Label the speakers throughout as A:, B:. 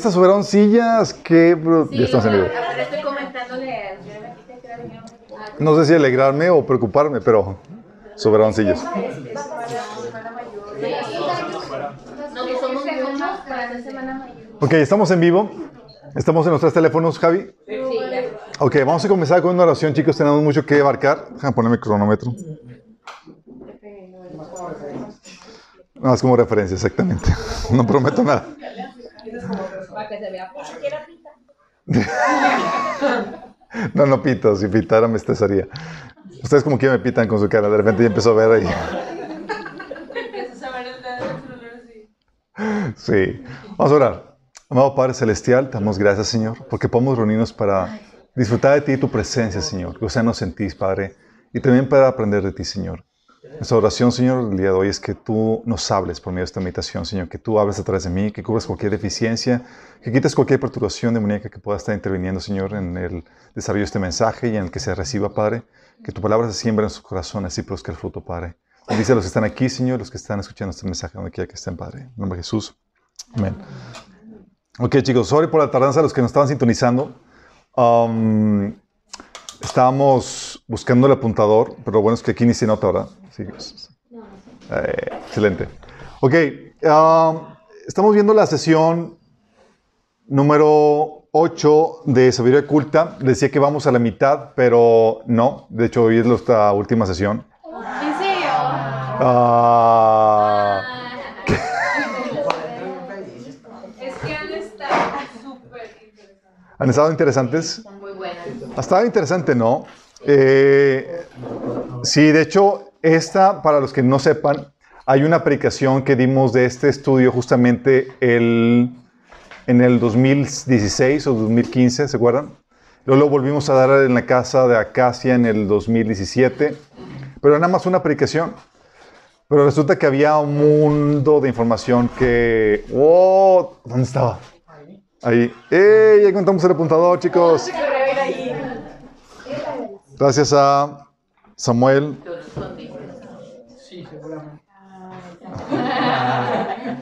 A: Estas sobraron sillas que... ya vivo.
B: Ahora estoy comentándole.
A: No sé si alegrarme o preocuparme, pero sobraron sillas. Ok, estamos en vivo. Estamos en nuestros teléfonos, Javi. Ok, vamos a comenzar con una oración, chicos. Tenemos mucho que abarcar. Déjame poner mi cronómetro. No, es como referencia, exactamente. No prometo nada.
B: Para que se vea.
A: No, no pito. Si pitara me estresaría. Ustedes como que me pitan con su cara. De repente ya empezó a ver ahí. Sí. Vamos a orar. Amado Padre Celestial, te damos gracias, Señor, porque podemos reunirnos para disfrutar de ti y tu presencia, Señor. Gozarnos en ti, Padre, y también para aprender de ti, Señor. Nuestra oración, Señor, el día de hoy es que tú nos hables por medio de esta meditación, Señor, que tú hables a través de mí, que cubras cualquier deficiencia, que quites cualquier perturbación demoníaca que pueda estar interviniendo, Señor, en el desarrollo de este mensaje y en el que se reciba, Padre. Que tu palabra se siembre en sus corazones y produzca el fruto, Padre. Bendice a los que están aquí, Señor, los que están escuchando este mensaje, donde quiera que estén, Padre. En nombre de Jesús. Amén. Ok, chicos, sorry por la tardanza a los que nos estaban sintonizando. Um, estábamos buscando el apuntador, pero lo bueno es que aquí ni se nota ahora. Sí, eh, excelente. Ok, um, estamos viendo la sesión número 8 de Sabiduría Culta. Decía que vamos a la mitad, pero no. De hecho, hoy es nuestra última sesión.
B: ¿En serio?
A: Ah,
C: Es que han estado súper interesantes.
A: ¿Han estado interesantes?
B: Muy buena.
A: Ha estado interesante, ¿no? Eh, sí, de hecho, esta, para los que no sepan, hay una predicación que dimos de este estudio justamente el, en el 2016 o 2015, ¿se acuerdan? Luego lo volvimos a dar en la casa de Acacia en el 2017, pero era nada más una predicación. Pero resulta que había un mundo de información que... ¡Oh! ¿Dónde estaba? Ahí. ¡Ey! Ya encontramos el apuntador, chicos. Gracias a Samuel.
B: Yo lo escondí.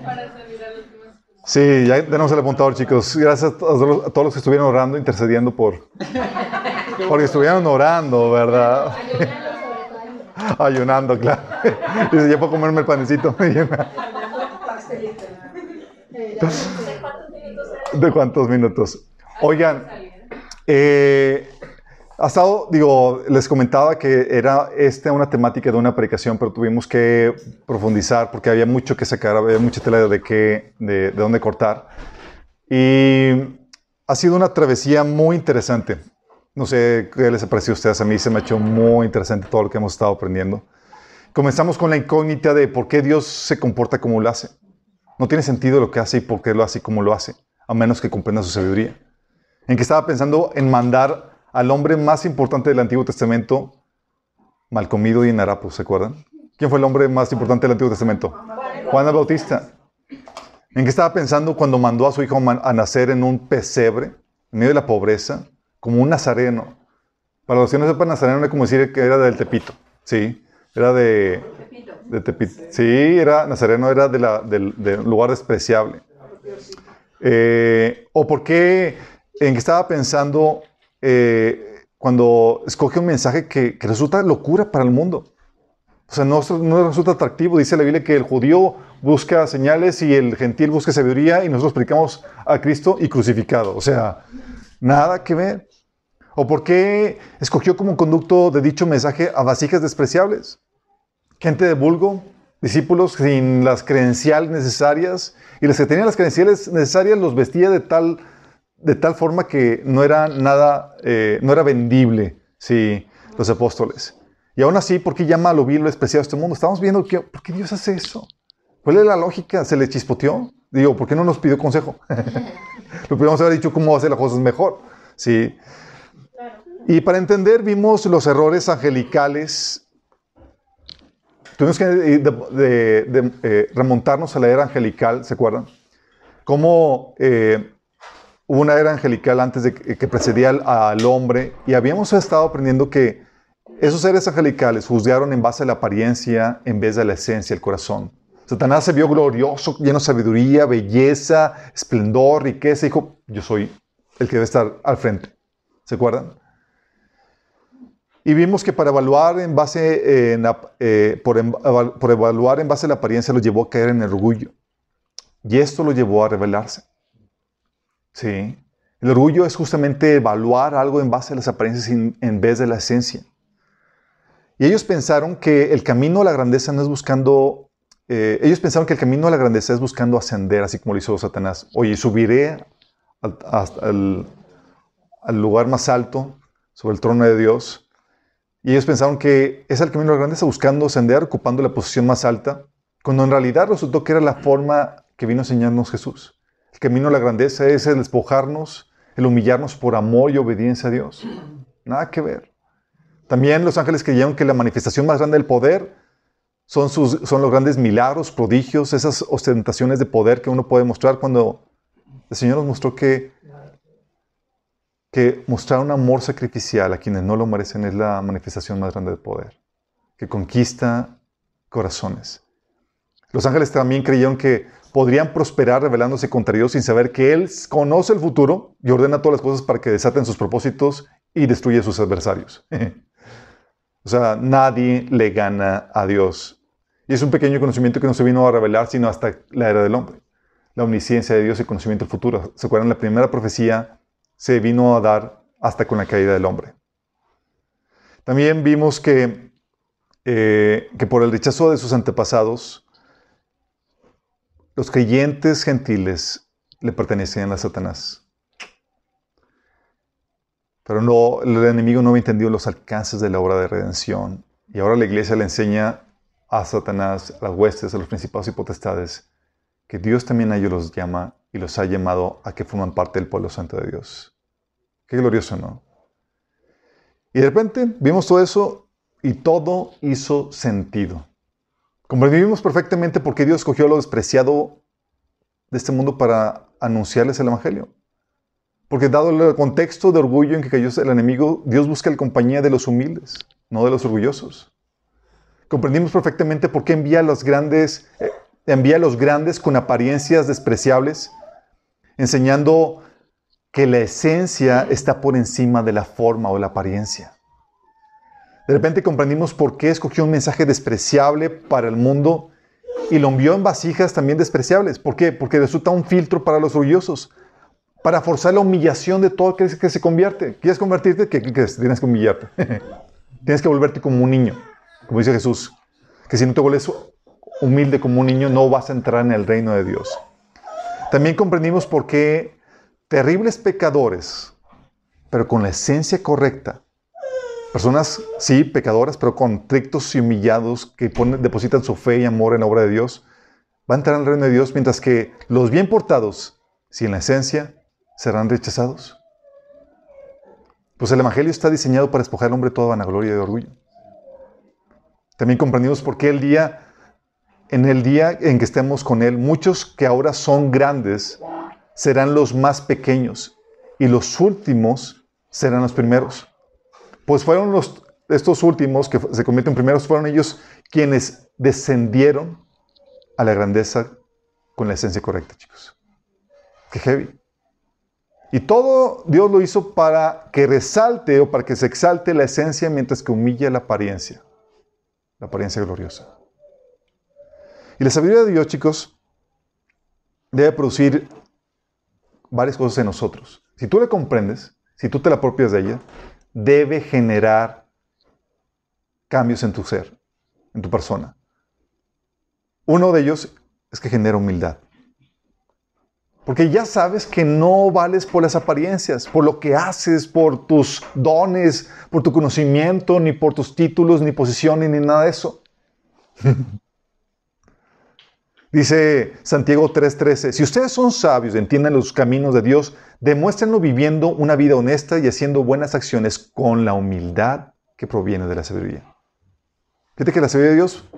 C: Para servir a los demás.
A: Sí, ya tenemos el apuntador, chicos. Gracias a todos los, a todos los que estuvieron orando, intercediendo por... Porque estuvieron orando, ¿verdad? Ayunando, claro. Dice, ya puedo comerme el panecito. ¿De cuántos minutos? Oigan, eh, ha estado, digo, les comentaba que era esta una temática de una predicación, pero tuvimos que profundizar porque había mucho que sacar, había mucha tela de qué, de, de dónde cortar. Y ha sido una travesía muy interesante. No sé qué les ha parecido a ustedes, a mí se me ha hecho muy interesante todo lo que hemos estado aprendiendo. Comenzamos con la incógnita de por qué Dios se comporta como lo hace. No tiene sentido lo que hace y por qué lo hace y cómo lo hace, a menos que comprenda su sabiduría. En que estaba pensando en mandar al hombre más importante del Antiguo Testamento, mal comido y en harapo, ¿se acuerdan? ¿Quién fue el hombre más importante del Antiguo Testamento? Juan el Bautista. ¿En qué estaba pensando cuando mandó a su hijo a nacer en un pesebre, en medio de la pobreza, como un nazareno? Para los que no sepan, nazareno era como decir que era del Tepito, ¿sí? Era de, Tepito. Sí, era, nazareno era de, la, del, lugar despreciable. Eh, ¿O por qué en que estaba pensando eh, cuando escoge un mensaje que, que resulta locura para el mundo? O sea, no, no resulta atractivo. Dice la Biblia que el judío busca señales y el gentil busca sabiduría y nosotros predicamos a Cristo y crucificado. O sea, nada que ver. ¿O por qué escogió como conducto de dicho mensaje a vasijas despreciables? Gente de vulgo, discípulos sin las credenciales necesarias y los que tenían las credenciales necesarias los vestía de tal, de tal forma que no era nada, eh, no era vendible, sí, los apóstoles. Y aún así, ¿por qué llama a lo vil, lo despreciado este mundo? Estamos viendo que, ¿por qué Dios hace eso? ¿Cuál es la lógica? ¿Se le chispoteó? Digo, ¿por qué no nos pidió consejo? lo podríamos haber dicho cómo hacer las cosas mejor, sí. Y para entender, vimos los errores angelicales Tuvimos que eh, eh, remontarnos a la era angelical, ¿se acuerdan? Cómo hubo una era angelical antes de que, precedía al, hombre y habíamos estado aprendiendo que esos seres angelicales juzgaron en base a la apariencia en vez de la esencia, el corazón. Satanás se vio glorioso, lleno de sabiduría, belleza, esplendor, riqueza. Dijo, yo soy el que debe estar al frente. ¿Se acuerdan? Y vimos que para evaluar en base, en eh, por, por, evaluar en base a la apariencia lo llevó a caer en el orgullo. Y esto lo llevó a rebelarse. Sí. El orgullo es justamente evaluar algo en base a las apariencias en vez de la esencia. Y ellos pensaron que el camino a la grandeza no es buscando, eh, ellos pensaron que el camino a la grandeza es buscando ascender, así como lo hizo Satanás. Oye, subiré al, al lugar más alto, sobre el trono de Dios. Y ellos pensaron que es el camino a la grandeza, buscando ascender, ocupando la posición más alta, cuando en realidad resultó que era la forma que vino a enseñarnos Jesús. El camino a la grandeza es el despojarnos, el humillarnos por amor y obediencia a Dios. Nada que ver. También los ángeles creyeron que la manifestación más grande del poder son, sus, son los grandes milagros, prodigios, esas ostentaciones de poder que uno puede mostrar cuando el Señor nos mostró que, que mostrar un amor sacrificial a quienes no lo merecen es la manifestación más grande del poder, que conquista corazones. Los ángeles también creyeron que podrían prosperar revelándose contra Dios sin saber que Él conoce el futuro y ordena todas las cosas para que desaten sus propósitos y destruye a sus adversarios. O sea, nadie le gana a Dios. Y es un pequeño conocimiento que no se vino a revelar sino hasta la era del hombre. La omnisciencia de Dios y conocimiento del futuro. ¿Se acuerdan? La primera profecía se vino a dar hasta con la caída del hombre. También vimos que, eh, que por el rechazo de sus antepasados, los creyentes gentiles le pertenecían a Satanás. Pero no, el enemigo no había entendido los alcances de la obra de redención. Y ahora la iglesia le enseña a Satanás, a las huestes, a los principados y potestades, que Dios también a ellos los llama y los ha llamado a que forman parte del pueblo santo de Dios. Qué glorioso, ¿no? Y de repente vimos todo eso y todo hizo sentido. Comprendimos perfectamente por qué Dios escogió lo despreciado de este mundo para anunciarles el Evangelio. Porque dado el contexto de orgullo en que cayó el enemigo, Dios busca la compañía de los humildes, no de los orgullosos. Comprendimos perfectamente por qué envía a los grandes, eh, envía a los grandes con apariencias despreciables, enseñando que la esencia está por encima de la forma o la apariencia. De repente comprendimos por qué escogió un mensaje despreciable para el mundo y lo envió en vasijas también despreciables. ¿Por qué? Porque resulta un filtro para los orgullosos para forzar la humillación de todo aquel que se convierte. ¿Quieres convertirte? ¿Qué, Tienes que humillarte. Tienes que volverte como un niño, como dice Jesús. Que si no te vuelves humilde como un niño, no vas a entrar en el reino de Dios. También comprendimos por qué terribles pecadores, pero con la esencia correcta, personas, sí, pecadoras, pero contrictos y humillados, que depositan su fe y amor en la obra de Dios, van a entrar en el reino de Dios, mientras que los bien portados, si en la esencia serán rechazados. Pues el Evangelio está diseñado para despojar al hombre toda vanagloria y orgullo. También comprendimos por qué el día, en el día en que estemos con Él, muchos que ahora son grandes serán los más pequeños y los últimos serán los primeros. Pues fueron los, estos últimos que se convierten en primeros, fueron ellos quienes descendieron a la grandeza con la esencia correcta, chicos. Qué heavy. Y todo Dios lo hizo para que resalte o para que se exalte la esencia mientras que humilla la apariencia, la apariencia gloriosa. Y la sabiduría de Dios, chicos, debe producir varias cosas en nosotros. Si tú la comprendes, si tú te la apropias de ella, debe generar cambios en tu ser, en tu persona. Uno de ellos es que genera humildad. Porque ya sabes que no vales por las apariencias, por lo que haces, por tus dones, por tu conocimiento, ni por tus títulos, ni posiciones, ni nada de eso. Dice Santiago 3:13, si ustedes son sabios, entienden los caminos de Dios, demuéstrenlo viviendo una vida honesta y haciendo buenas acciones con la humildad que proviene de la sabiduría. Fíjate que la sabiduría de Dios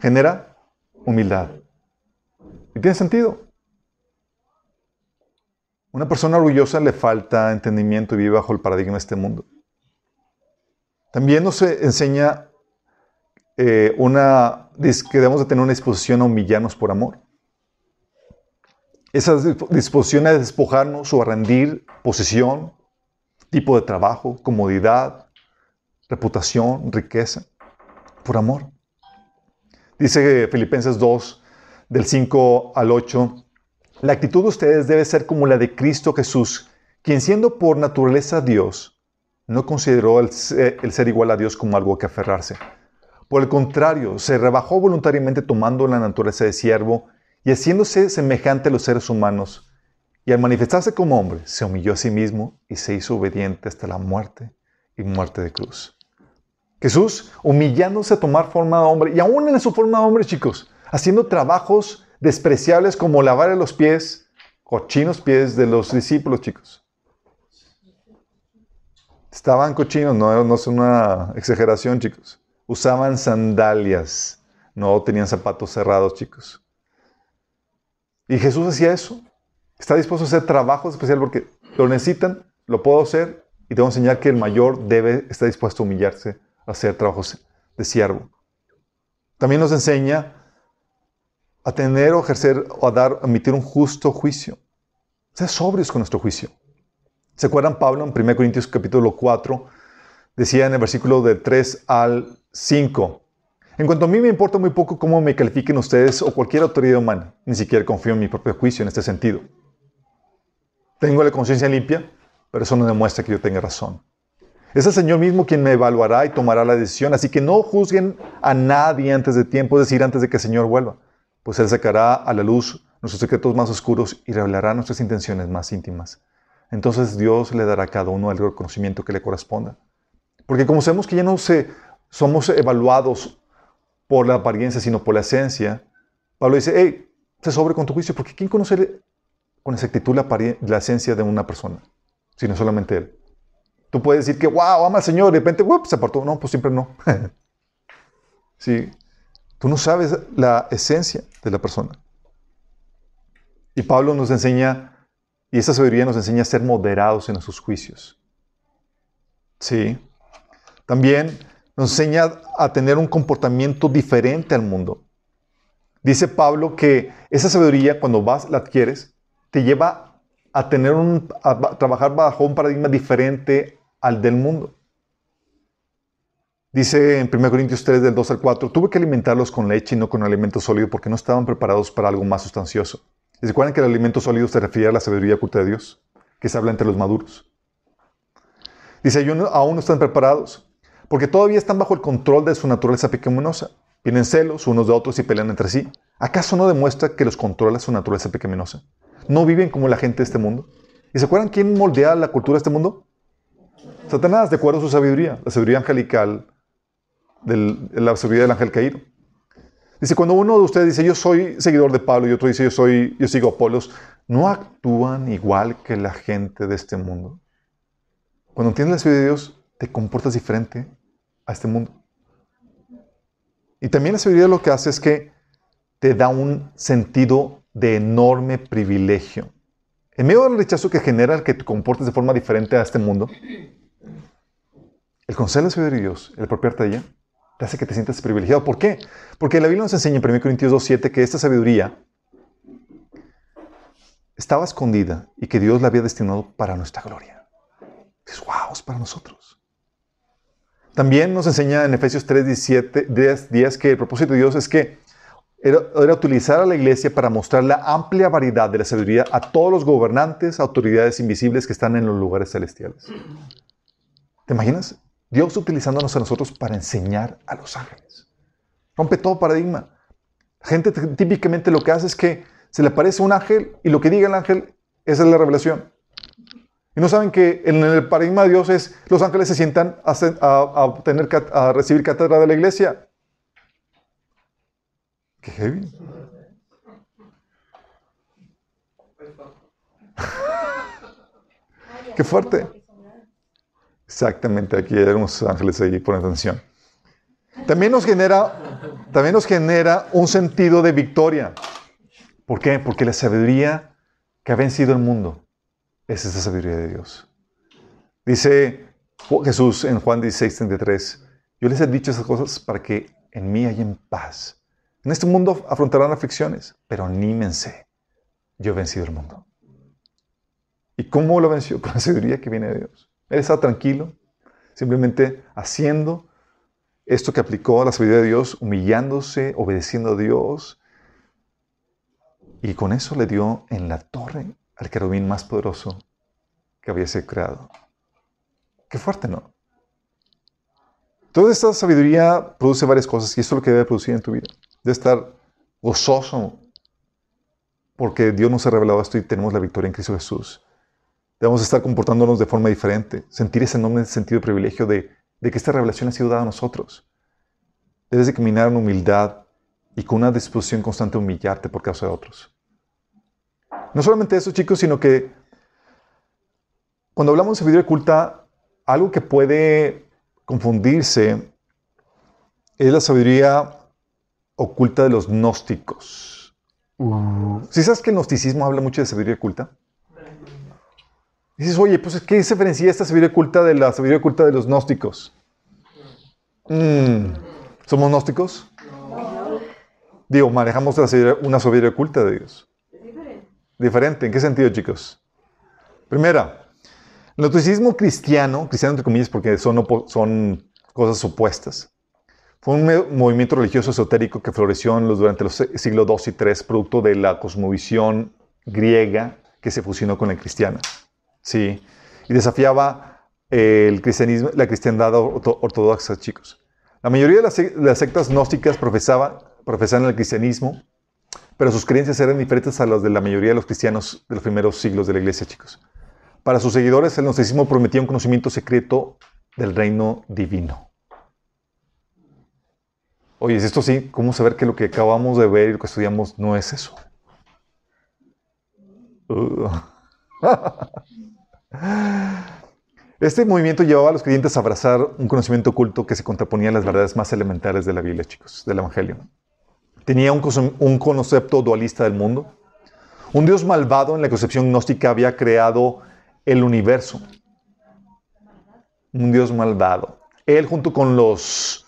A: genera humildad. Y tiene sentido. Una persona orgullosa le falta entendimiento y vive bajo el paradigma de este mundo. También nos enseña eh, una, que debemos de tener una disposición a humillarnos por amor. Esa disposición a despojarnos o a rendir posición, tipo de trabajo, comodidad, reputación, riqueza, por amor. Dice Filipenses 2, del 5 al 8, la actitud de ustedes debe ser como la de Cristo Jesús, quien siendo por naturaleza Dios, no consideró el ser, igual a Dios como algo que aferrarse. Por el contrario, se rebajó voluntariamente tomando la naturaleza de siervo y haciéndose semejante a los seres humanos. Y al manifestarse como hombre, se humilló a sí mismo y se hizo obediente hasta la muerte y muerte de cruz. Jesús humillándose a tomar forma de hombre, y aún en su forma de hombre, chicos, haciendo trabajos despreciables como lavar los pies, cochinos pies de los discípulos, chicos. Estaban cochinos, no, no es una exageración, chicos. Usaban sandalias, no tenían zapatos cerrados, chicos. Y Jesús hacía eso. Está dispuesto a hacer trabajo especial porque lo necesitan, lo puedo hacer y te voy a enseñar que el mayor debe estar dispuesto a humillarse, a hacer trabajos de siervo. También nos enseña a tener o ejercer o a dar, emitir un justo juicio. Ser sobrios con nuestro juicio. ¿Se acuerdan Pablo en 1 Corintios capítulo 4? Decía en el versículo del 3 al 5. En cuanto a mí me importa muy poco cómo me califiquen ustedes o cualquier autoridad humana. Ni siquiera confío en mi propio juicio en este sentido. Tengo la conciencia limpia, pero eso no demuestra que yo tenga razón. Es el Señor mismo quien me evaluará y tomará la decisión. Así que no juzguen a nadie antes de tiempo, es decir, antes de que el Señor vuelva. Pues Él sacará a la luz nuestros secretos más oscuros y revelará nuestras intenciones más íntimas entonces Dios le dará a cada uno el reconocimiento que le corresponda. Porque como sabemos que ya no se, somos evaluados por la apariencia, sino por la esencia, Pablo dice, hey, se sobre con tu juicio, porque ¿quién conoce con exactitud la, la esencia de una persona? Sino solamente Él. Tú puedes decir que, wow, ama al Señor, de repente, se apartó. No, pues siempre no. sí. Tú no sabes la esencia de la persona. Y Pablo nos enseña y esa sabiduría nos enseña a ser moderados en nuestros juicios. Sí. También nos enseña a tener un comportamiento diferente al mundo. Dice Pablo que esa sabiduría, cuando vas, la adquieres, te lleva a, tener un, a trabajar bajo un paradigma diferente al del mundo. Dice en 1 Corintios 3, del 2 al 4, tuve que alimentarlos con leche y no con alimento sólido porque no estaban preparados para algo más sustancioso. ¿Se acuerdan que el alimento sólido se refiere a la sabiduría oculta de Dios? Que se habla entre los maduros. Dice, aún no están preparados, porque todavía están bajo el control de su naturaleza pecaminosa. Tienen celos unos de otros y pelean entre sí. ¿Acaso no demuestra que los controla su naturaleza pecaminosa? ¿No viven como la gente de este mundo? ¿Y se acuerdan quién moldea la cultura de este mundo? Satanás, de acuerdo a su sabiduría, la sabiduría angelical, la sabiduría del ángel caído. Dice, cuando uno de ustedes dice, yo soy seguidor de Pablo y otro dice, yo, soy, yo sigo a Apolos, ¿no actúan igual que la gente de este mundo? Cuando entiendes la sabiduría de Dios, te comportas diferente a este mundo. Y también la sabiduría lo que hace es que te da un sentido de enorme privilegio. En medio del rechazo que genera el que te comportes de forma diferente a este mundo, el conocer la sabiduría de Dios, el apropiarte de ella, te hace que te sientas privilegiado. ¿Por qué? Porque la Biblia nos enseña en 1 Corintios 2.7 que esta sabiduría estaba escondida y que Dios la había destinado para nuestra gloria. Es wow, es para nosotros. También nos enseña en Efesios 3, 10, que el propósito de Dios es que era, era, utilizar a la iglesia para mostrar la amplia variedad de la sabiduría a todos los gobernantes, autoridades invisibles que están en los lugares celestiales. ¿Te imaginas? Dios utilizándonos a nosotros para enseñar a los ángeles. Rompe todo paradigma. La gente típicamente lo que hace es que se le aparece un ángel y lo que diga el ángel, esa es la revelación. No saben que en el paradigma de Dios es los ángeles se sientan a, a, tener, a recibir cátedra de la iglesia. Qué heavy. Qué fuerte. Exactamente, aquí hay unos ángeles ahí, ponen atención. También nos, genera, también nos genera un sentido de victoria. ¿Por qué? Porque la sabiduría que ha vencido el mundo es esa sabiduría de Dios. Dice Jesús en Juan 16, 33, yo les he dicho esas cosas para que en mí hay en paz. En este mundo afrontarán aflicciones, pero anímense. Yo he vencido el mundo. ¿Y cómo lo venció? Con la sabiduría que viene de Dios. Él está tranquilo, simplemente haciendo esto que aplicó a la sabiduría de Dios, humillándose, obedeciendo a Dios. Y con eso le dio en la torre al querubín más poderoso que había sido creado. Qué fuerte, ¿no? Toda esta sabiduría produce varias cosas y esto es lo que debe producir en tu vida. Debe estar gozoso porque Dios nos ha revelado esto y tenemos la victoria en Cristo Jesús. Debemos estar comportándonos de forma diferente, sentir ese enorme sentido de privilegio de, que esta revelación ha sido dada a nosotros. Debes de caminar en humildad y con una disposición constante a humillarte por causa de otros. No solamente eso, chicos, sino que cuando hablamos de sabiduría oculta, algo que puede confundirse es la sabiduría oculta de los gnósticos. Uh. ¿Sí sabes que el gnosticismo habla mucho de sabiduría oculta? dices, oye, pues ¿qué se diferencia esta sabiduría oculta de la sabiduría oculta de los gnósticos? Mm. ¿Somos gnósticos? Digo, manejamos una sabiduría oculta de Dios. Diferente. ¿En qué sentido, chicos? Primera, el gnosticismo cristiano, cristiano entre comillas porque son, son cosas opuestas, fue un movimiento religioso esotérico que floreció en los, durante los siglos II y III, producto de la cosmovisión griega que se fusionó con la cristiana. Sí, y desafiaba el cristianismo, la cristiandad ortodoxa, chicos. La mayoría de las, sectas gnósticas profesaban, profesaban el cristianismo, pero sus creencias eran diferentes a las de la mayoría de los cristianos de los primeros siglos de la iglesia, chicos. Para sus seguidores, el gnosticismo prometía un conocimiento secreto del reino divino. Oye, es esto sí, ¿cómo saber que lo que acabamos de ver y lo que estudiamos no es eso? Este movimiento llevaba a los creyentes a abrazar un conocimiento oculto que se contraponía a las verdades más elementales de la Biblia, chicos, del Evangelio. Tenía un, un concepto dualista del mundo. Un Dios malvado en la concepción gnóstica había creado el universo. Un Dios malvado. Él junto con los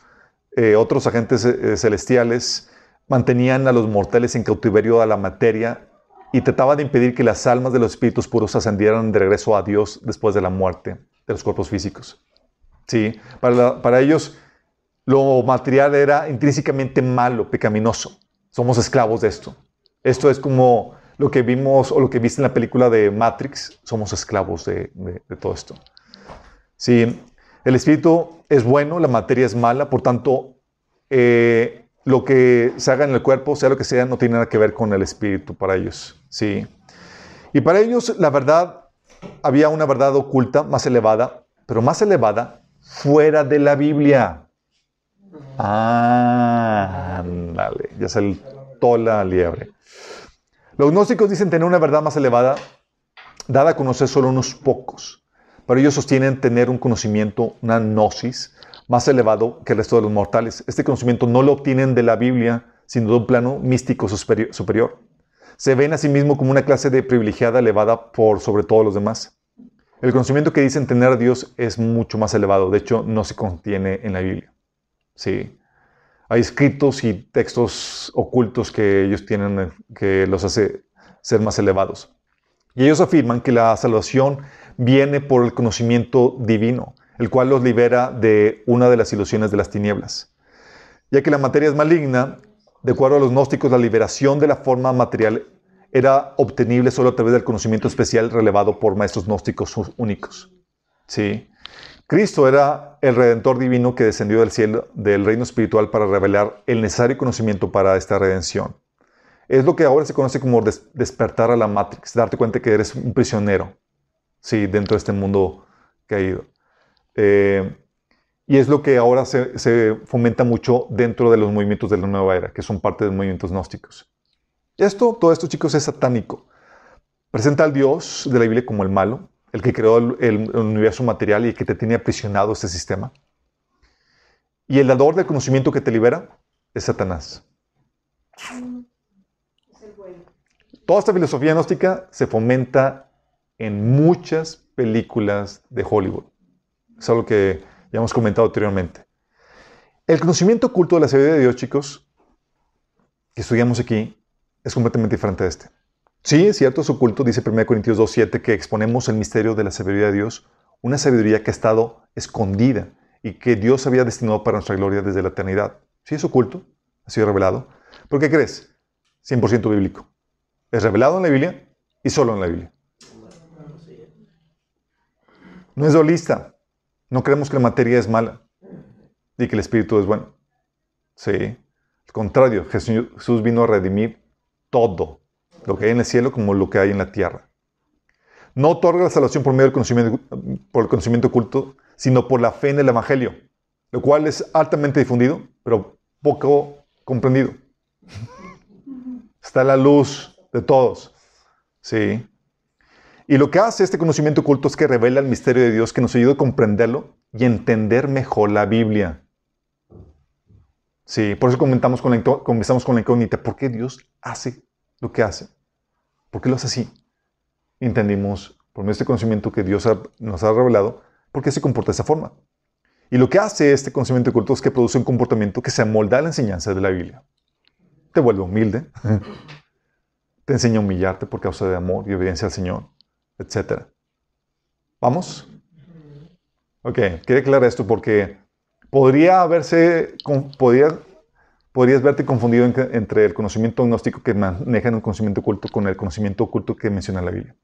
A: eh, otros agentes eh, celestiales mantenían a los mortales en cautiverio a la materia y trataba de impedir que las almas de los espíritus puros ascendieran de regreso a Dios después de la muerte de los cuerpos físicos. Sí, para, para ellos lo material era intrínsecamente malo, pecaminoso. Somos esclavos de esto. Esto es como lo que vimos o lo que viste en la película de Matrix, somos esclavos de, todo esto. Si el espíritu es bueno, la materia es mala, por tanto, eh, lo que se haga en el cuerpo, sea lo que sea, no tiene nada que ver con el espíritu para ellos. Sí. Y para ellos, la verdad, había una verdad oculta más elevada, pero más elevada fuera de la Biblia. Ah, ándale, ya saltó la liebre. Los gnósticos dicen tener una verdad más elevada, dada a conocer solo unos pocos, pero ellos sostienen tener un conocimiento, una gnosis, más elevado que el resto de los mortales. Este conocimiento no lo obtienen de la Biblia, sino de un plano místico superior. Se ven a sí mismos como una clase de privilegiada elevada por sobre todos los demás. El conocimiento que dicen tener Dios es mucho más elevado. De hecho, no se contiene en la Biblia. Sí. Hay escritos y textos ocultos que ellos tienen eh, que los hace ser más elevados. Y ellos afirman que la salvación viene por el conocimiento divino, el cual los libera de una de las ilusiones de las tinieblas. Ya que la materia es maligna, de acuerdo a los gnósticos, la liberación de la forma material era obtenible solo a través del conocimiento especial relevado por maestros gnósticos únicos. ¿Sí? Cristo era el redentor divino que descendió del cielo, del reino espiritual, para revelar el necesario conocimiento para esta redención. Es lo que ahora se conoce como despertar a la Matrix, darte cuenta que eres un prisionero, sí, dentro de este mundo caído. Eh, y es lo que ahora se, fomenta mucho dentro de los movimientos de la nueva era, que son parte de los movimientos gnósticos. Esto, todo esto, chicos, es satánico. Presenta al Dios de la Biblia como el malo, el que creó el, universo material y el que te tiene aprisionado este sistema. Y el dador del conocimiento que te libera es Satanás. Toda esta filosofía gnóstica se fomenta en muchas películas de Hollywood. Es algo que ya hemos comentado anteriormente. El conocimiento oculto de la sabiduría de Dios, chicos, que estudiamos aquí, es completamente diferente de este. Sí, es cierto, es oculto, dice 1 Corintios 2.7, que exponemos el misterio de la sabiduría de Dios, una sabiduría que ha estado escondida y que Dios había destinado para nuestra gloria desde la eternidad. Sí, es oculto, ha sido revelado. ¿Pero qué crees? 100% bíblico. Es revelado en la Biblia y solo en la Biblia. No es dualista. No creemos que la materia es mala y que el espíritu es bueno. Sí. Al contrario, Jesús vino a redimir todo, lo que hay en el cielo como lo que hay en la tierra. No otorga la salvación por medio del conocimiento, por el conocimiento oculto, sino por la fe en el Evangelio, lo cual es altamente difundido, pero poco comprendido. Está la luz de todos. Sí. Y lo que hace este conocimiento oculto es que revela el misterio de Dios que nos ayuda a comprenderlo y entender mejor la Biblia. Sí, por eso comentamos con la, comenzamos con la incógnita. ¿Por qué Dios hace lo que hace? ¿Por qué lo hace así? entendimos, por medio de este conocimiento que Dios nos ha revelado, por qué se comporta de esa forma. Y lo que hace este conocimiento oculto es que produce un comportamiento que se amolda a la enseñanza de la Biblia. Te vuelve humilde, te enseña a humillarte por causa de amor y obediencia al Señor, etc. ¿Vamos? Ok, quería aclarar esto porque podría haberse, podría, podrías verte confundido entre el conocimiento gnóstico que maneja en un conocimiento oculto con el conocimiento oculto que menciona la Biblia.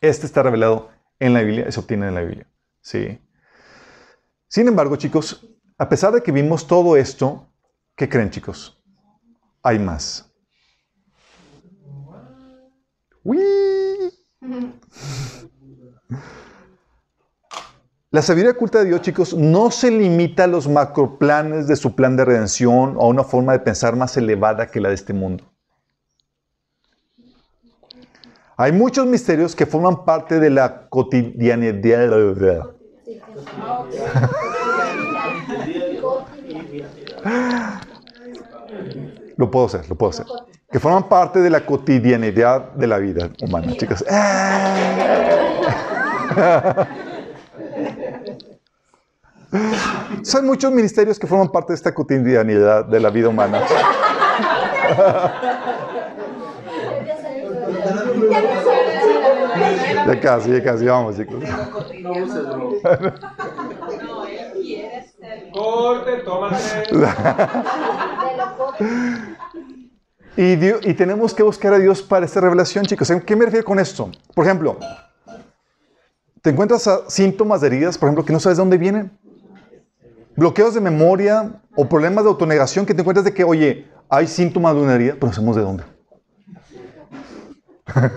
A: Este está revelado en la Biblia, se obtiene en la Biblia. Sí. Sin embargo, chicos, a pesar de que vimos todo esto, ¿qué creen, chicos? Hay más. La sabiduría oculta de Dios, chicos, no se limita a los macroplanes de su plan de redención o a una forma de pensar más elevada que la de este mundo. Hay muchos misterios que forman parte de la cotidianidad. Lo puedo hacer, lo puedo hacer. Que forman parte de la cotidianidad de la vida humana, chicas. Son muchos ministerios que forman parte de esta cotidianidad de la vida humana. Ya casi, ya casi, vamos chicos. Corte, y, y tenemos que buscar a Dios para esta revelación, chicos. ¿En qué me refiero con esto? Por ejemplo, te encuentras síntomas de heridas, por ejemplo, que no sabes de dónde vienen. Bloqueos de memoria o problemas de autonegación que te encuentras de que, oye, hay síntomas de una herida, pero sabemos de dónde.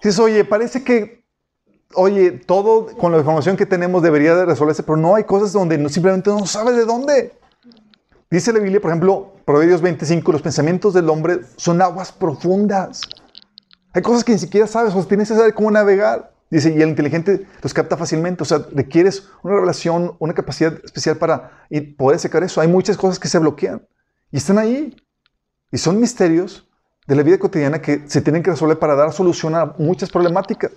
A: Dices, oye, parece que, oye, todo con la información que tenemos debería de resolverse, pero no hay cosas donde simplemente no sabes de dónde. Dice la Biblia, por ejemplo, Proverbios 25, los pensamientos del hombre son aguas profundas. Hay cosas que ni siquiera sabes, o tienes que saber cómo navegar. Dice, y el inteligente los capta fácilmente. O sea, requieres una revelación, una capacidad especial para poder secar eso. Hay muchas cosas que se bloquean y están ahí. Y son misterios de la vida cotidiana que se tienen que resolver para dar solución a muchas problemáticas.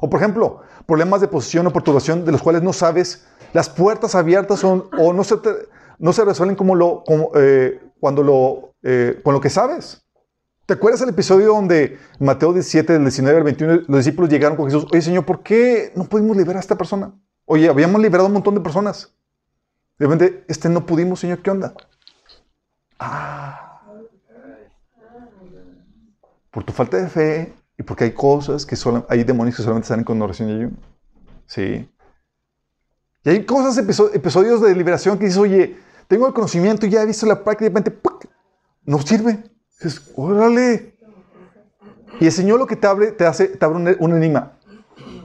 A: O por ejemplo, problemas de posición o perturbación de los cuales no sabes, las puertas abiertas son, o no se, no se resuelven como lo, como, eh, cuando lo, eh, con lo que sabes. ¿Te acuerdas el episodio donde Mateo 17, del 19 al 21, los discípulos llegaron con Jesús? Oye, Señor, ¿por qué no pudimos liberar a esta persona? Oye, habíamos liberado un montón de personas. De repente, este no pudimos, Señor, ¿qué onda? Ah, por tu falta de fe y porque hay cosas que solo, hay demonios que solamente salen con oración y ayuno. Sí. Y hay cosas, episodios de liberación que dices, oye, tengo el conocimiento y ya he visto la práctica y de repente, no sirve. Dices, órale. Y el Señor lo que te abre, te hace, te abre un, enigma.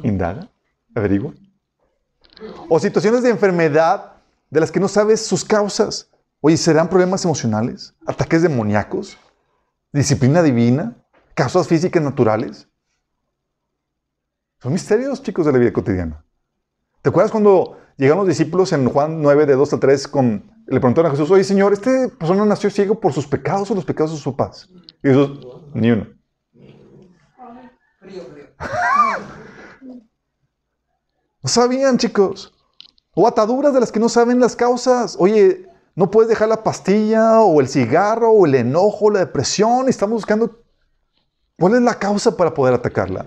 A: Indaga, averigua. O situaciones de enfermedad de las que no sabes sus causas. Oye, ¿serán problemas emocionales? ¿Ataques demoníacos? ¿Disciplina divina? causas físicas naturales. Son misterios, chicos, de la vida cotidiana. ¿Te acuerdas cuando llegaron los discípulos en Juan 9, de 2 a 3, con, le preguntaron a Jesús, oye, Señor, ¿este persona nació ciego por sus pecados o los pecados de sus papás? Y Jesús, ni uno. no sabían, chicos. O ataduras de las que no saben las causas. Oye, no puedes dejar la pastilla o el cigarro o el enojo, la depresión. Estamos buscando cuál es la causa para poder atacarla.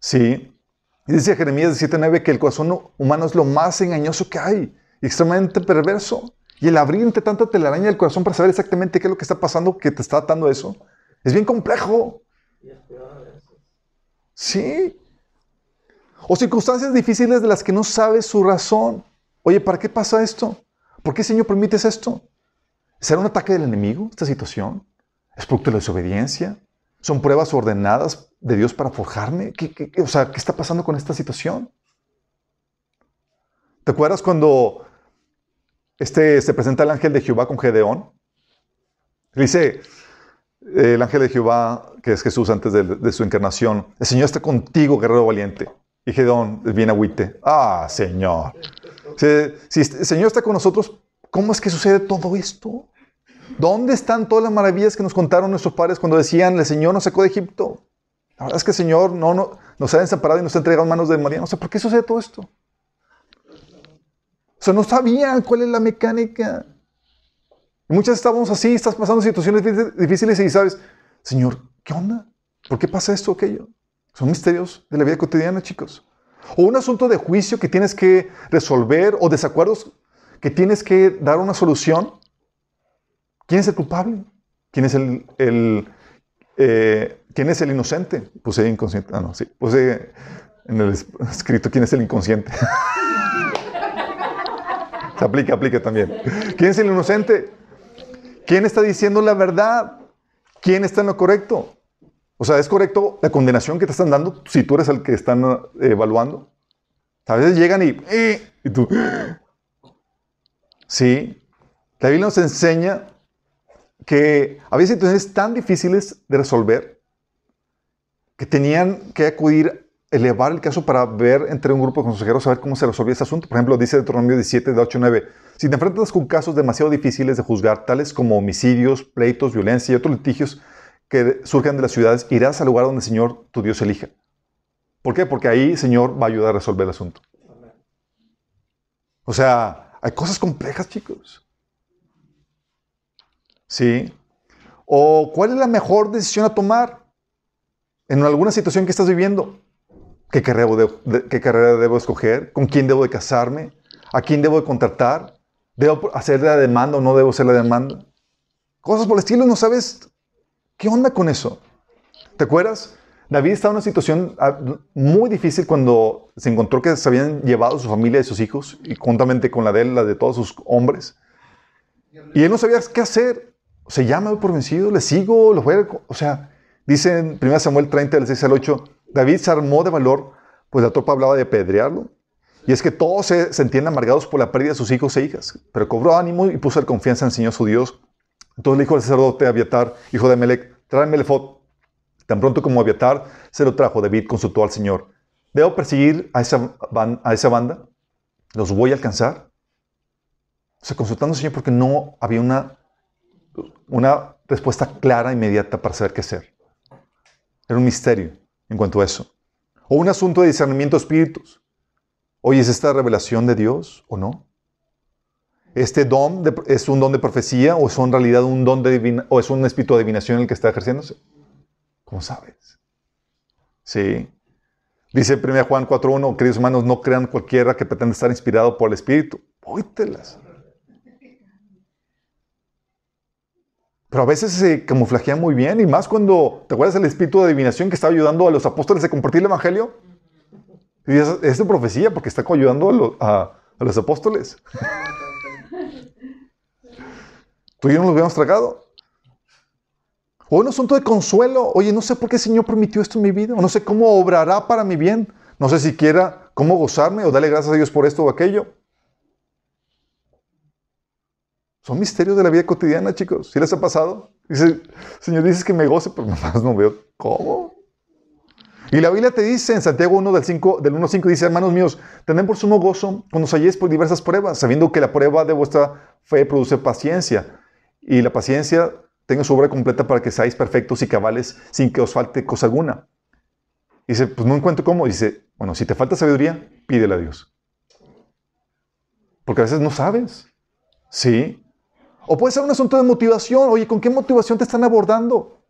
A: Sí. Y dice Jeremías 17:9 que el corazón humano es lo más engañoso que hay y extremadamente perverso. Y el abrir entre tanta telaraña del corazón para saber exactamente qué es lo que está pasando, que te está atando eso, es bien complejo. Sí. O circunstancias difíciles de las que no sabes su razón. Oye, ¿para qué pasa esto? ¿Por qué, Señor, permites esto? ¿Será un ataque del enemigo esta situación? ¿Es producto de la desobediencia? ¿Son pruebas ordenadas de Dios para forjarme? ¿Qué, o sea, ¿qué está pasando con esta situación? ¿Te acuerdas cuando este, se presenta el ángel de Jehová con Gedeón? Dice el ángel de Jehová, que es Jesús antes de, su encarnación, el Señor está contigo, guerrero valiente. Y Gedeón viene agüite. Ah, Señor. Si, el Señor está con nosotros, ¿cómo es que sucede todo esto? ¿Dónde están todas las maravillas que nos contaron nuestros padres cuando decían, el Señor nos sacó de Egipto? La verdad es que el Señor no, no, nos ha desamparado y nos ha entregado en manos de María. No sé por qué sucede todo esto. O sea, no sabían cuál es la mecánica. Muchas estábamos así, estás pasando situaciones difíciles y sabes, Señor, ¿qué onda? ¿Por qué pasa esto o aquello? Son misterios de la vida cotidiana, chicos. O un asunto de juicio que tienes que resolver o desacuerdos que tienes que dar una solución. ¿Quién es el culpable? ¿Quién es el, el eh, ¿quién es el inocente? Puse inconsciente. Ah, no, sí. Puse en el escrito quién es el inconsciente. Se aplica, aplica también. ¿Quién es el inocente? ¿Quién está diciendo la verdad? ¿Quién está en lo correcto? O sea, ¿es correcto la condenación que te están dando si tú eres el que están eh, evaluando? A veces llegan y, eh", y tú... Sí. La Biblia nos enseña que había situaciones tan difíciles de resolver que tenían que acudir, elevar el caso para ver entre un grupo de consejeros a ver cómo se resolvía ese asunto. Por ejemplo, dice Deuteronomio 17, de 8 9, si te enfrentas con casos demasiado difíciles de juzgar, tales como homicidios, pleitos, violencia y otros litigios que surjan de las ciudades, irás al lugar donde el Señor tu Dios elija. ¿Por qué? Porque ahí el Señor va a ayudar a resolver el asunto. O sea, hay cosas complejas, chicos. ¿Sí? ¿O cuál es la mejor decisión a tomar en alguna situación que estás viviendo? ¿Qué carrera, ¿Qué carrera debo escoger? ¿Con quién debo de casarme? ¿A quién debo de contratar? ¿Debo hacer la demanda o no debo hacer la demanda? Cosas por el estilo, no sabes ¿Qué onda con eso? ¿Te acuerdas? David estaba en una situación ah, muy difícil cuando se encontró que se habían llevado su familia y sus hijos, y juntamente con la de él, la de todos sus hombres. Y él no sabía qué hacer. Se llama por vencido, le sigo, lo voy. O sea, dice en 1 Samuel 30, del 6 al 8, David se armó de valor, pues la tropa hablaba de apedrearlo. Y es que todos se sentían amargados por la pérdida de sus hijos e hijas, pero cobró ánimo y puso la confianza en el Señor su Dios entonces le dijo al sacerdote Abiatar, hijo de Melech, tráeme el efod. Tan pronto como Abiatar se lo trajo, David consultó al Señor. ¿Debo perseguir a esa, a esa banda? ¿Los voy a alcanzar? O sea, consultando al Señor porque no había una, una respuesta clara, inmediata para saber qué hacer. Era un misterio en cuanto a eso. O un asunto de discernimiento de espíritus. Oye, ¿es esta revelación de Dios o no? ¿Este don es un don de profecía o es en realidad un don de o es un espíritu de adivinación el que está ejerciéndose? ¿Cómo sabes? Sí. Dice 1 Juan 4.1, queridos hermanos, no crean cualquiera que pretenda estar inspirado por el Espíritu. Óytelas. Pero a veces se camuflajea muy bien, y más cuando, ¿te acuerdas del espíritu de adivinación que estaba ayudando a los apóstoles a compartir el Evangelio? Y es, de profecía porque está ayudando a, a los apóstoles. Tú y yo no lo habíamos tragado. O un asunto de consuelo. Oye, no sé por qué el Señor permitió esto en mi vida. O no sé cómo obrará para mi bien. No sé siquiera cómo gozarme o darle gracias a Dios por esto o aquello. Son misterios de la vida cotidiana, chicos. ¿Sí les ha pasado? Dice, Señor, dices que me goce, pero más no veo cómo. Y la Biblia te dice en Santiago 1 del, 5, del 1 5, dice, hermanos míos, tened por sumo gozo cuando os halléis por diversas pruebas, sabiendo que la prueba de vuestra fe produce paciencia y la paciencia tenga su obra completa para que seáis perfectos y cabales sin que os falte cosa alguna. Dice, pues no encuentro cómo. Dice, bueno, si te falta sabiduría, pídele a Dios. Porque a veces no sabes. ¿Sí? O puede ser un asunto de motivación. Oye, ¿con qué motivación te están abordando?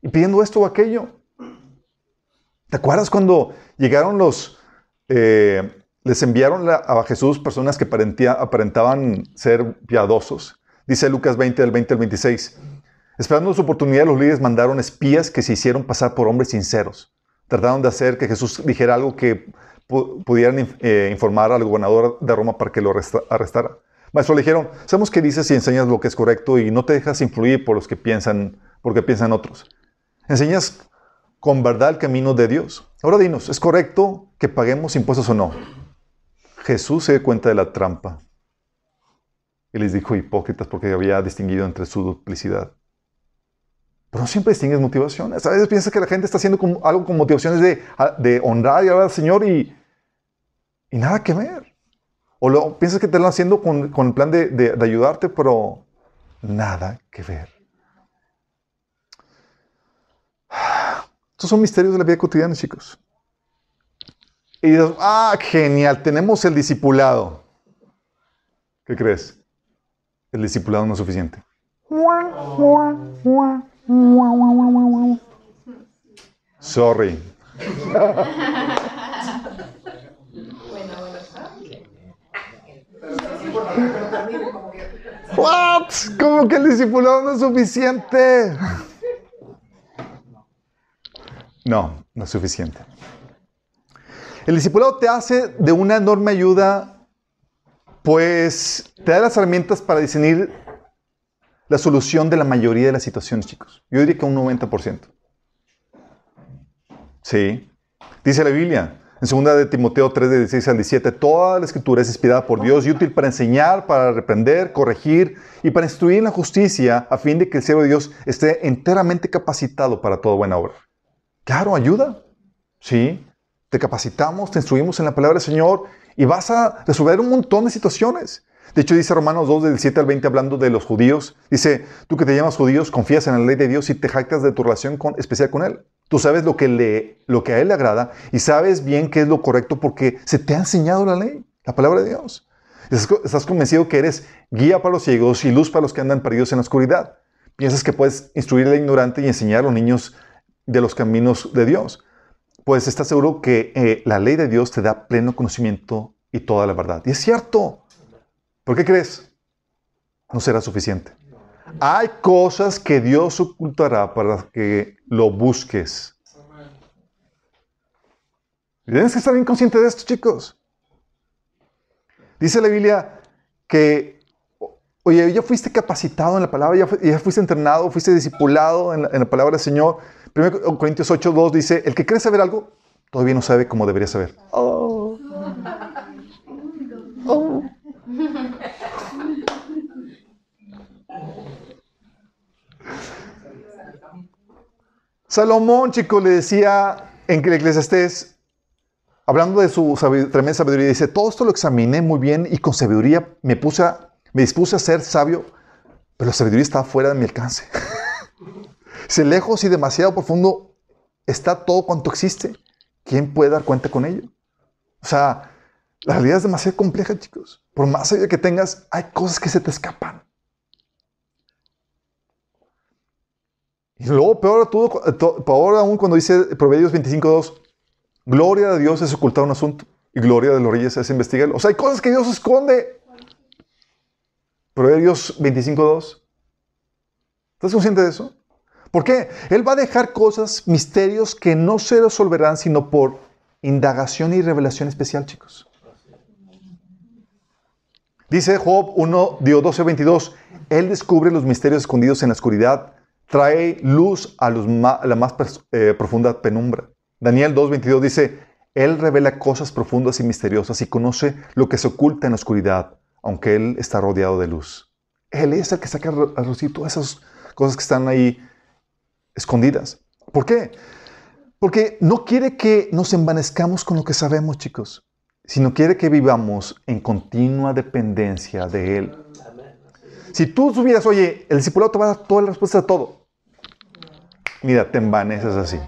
A: Y pidiendo esto o aquello. ¿Te acuerdas cuando llegaron los... eh, les enviaron a Jesús personas que aparentaban ser piadosos? Dice Lucas 20, del 20 al 26. Esperando su oportunidad, los líderes mandaron espías que se hicieron pasar por hombres sinceros. Trataron de hacer que Jesús dijera algo que pu- pudieran eh, informar al gobernador de Roma para que lo arresta- arrestara. Maestro, le dijeron, sabemos que dices y enseñas lo que es correcto y no te dejas influir por los que piensan, porque piensan otros. Enseñas con verdad el camino de Dios. Ahora dinos, ¿es correcto que paguemos impuestos o no? Jesús se dio cuenta de la trampa y les dijo hipócritas porque había distinguido entre su duplicidad. Pero no siempre distingues motivaciones. A veces piensas que la gente está haciendo algo con motivaciones de, de honrar y hablar al Señor y, y nada que ver. O lo, piensas que te lo haciendo con, el plan de, de- de ayudarte, pero nada que ver. Estos son misterios de la vida cotidiana, chicos. Y dices, ah, genial, tenemos el discipulado. ¿Qué crees? El discipulado no es suficiente. Sorry. What? ¿Cómo que el discipulado no es suficiente? No, no es suficiente. El discipulado te hace de una enorme ayuda, pues te da las herramientas para discernir la solución de la mayoría de las situaciones, chicos. Yo diría que un 90%. Sí. Dice la Biblia, en 2 de Timoteo 3, de 16 al 17, toda la escritura es inspirada por Dios y útil para enseñar, para reprender, corregir y para instruir en la justicia, a fin de que el siervo de Dios esté enteramente capacitado para toda buena obra. Claro, ayuda. Sí. Te capacitamos, te instruimos en la palabra del Señor y vas a resolver un montón de situaciones. De hecho, dice Romanos 2, del 7 al 20, hablando de los judíos. Dice, tú que te llamas judíos, confías en la ley de Dios y te jactas de tu relación con- especial con Él. Tú sabes lo que, le, lo que a Él le agrada y sabes bien qué es lo correcto porque se te ha enseñado la ley, la palabra de Dios. Estás, co- estás convencido que eres guía para los ciegos y luz para los que andan perdidos en la oscuridad. Piensas que puedes instruir al ignorante y enseñar a los niños de los caminos de Dios. Pues estás seguro que eh, la ley de Dios te da pleno conocimiento y toda la verdad. Y es cierto. ¿Por qué crees? No será suficiente. Hay cosas que Dios ocultará para que lo busques. Y Tienes que estar bien consciente de esto, chicos. Dice la Biblia que, oye, ya fuiste capacitado en la palabra, ya, fu- ya fuiste entrenado, fuiste discipulado en la, en la palabra del Señor. 1 Corintios 8, 2 dice, el que cree saber algo, todavía no sabe cómo debería saber. Oh. Oh. Salomón, chicos, le decía en que Eclesiastés, hablando de su tremenda sabiduría, dice, todo esto lo examiné muy bien y con sabiduría me, puse a- me dispuse a ser sabio, pero la sabiduría estaba fuera de mi alcance. Si lejos y demasiado profundo está todo cuanto existe, ¿quién puede dar cuenta con ello? O sea, la realidad es demasiado compleja, chicos. Por más sabiduría que tengas, hay cosas que se te escapan. Y luego, peor, todo, to- peor aún cuando dice Proverbios 25.2, gloria de Dios es ocultar un asunto y gloria de los reyes es investigarlo. O sea, hay cosas que Dios esconde. Proverbios 25.2. ¿Estás consciente de eso? ¿Por qué? Él va a dejar cosas, misterios que no se resolverán sino por indagación y revelación especial, chicos. Dice Job 1, Dios 12, 22, Él descubre los misterios escondidos en la oscuridad, trae luz a, los a la más eh, profunda penumbra. Daniel 2, 22 dice, Él revela cosas profundas y misteriosas y conoce lo que se oculta en la oscuridad, aunque Él está rodeado de luz. Él es el que saca a relucir todas esas cosas que están ahí escondidas. ¿Por qué? Porque no quiere que nos envanezcamos con lo que sabemos, chicos, sino quiere que vivamos en continua dependencia de Él. Si tú subieras, oye, el discipulado te va a dar toda la respuesta a todo. Mira, te envaneces así.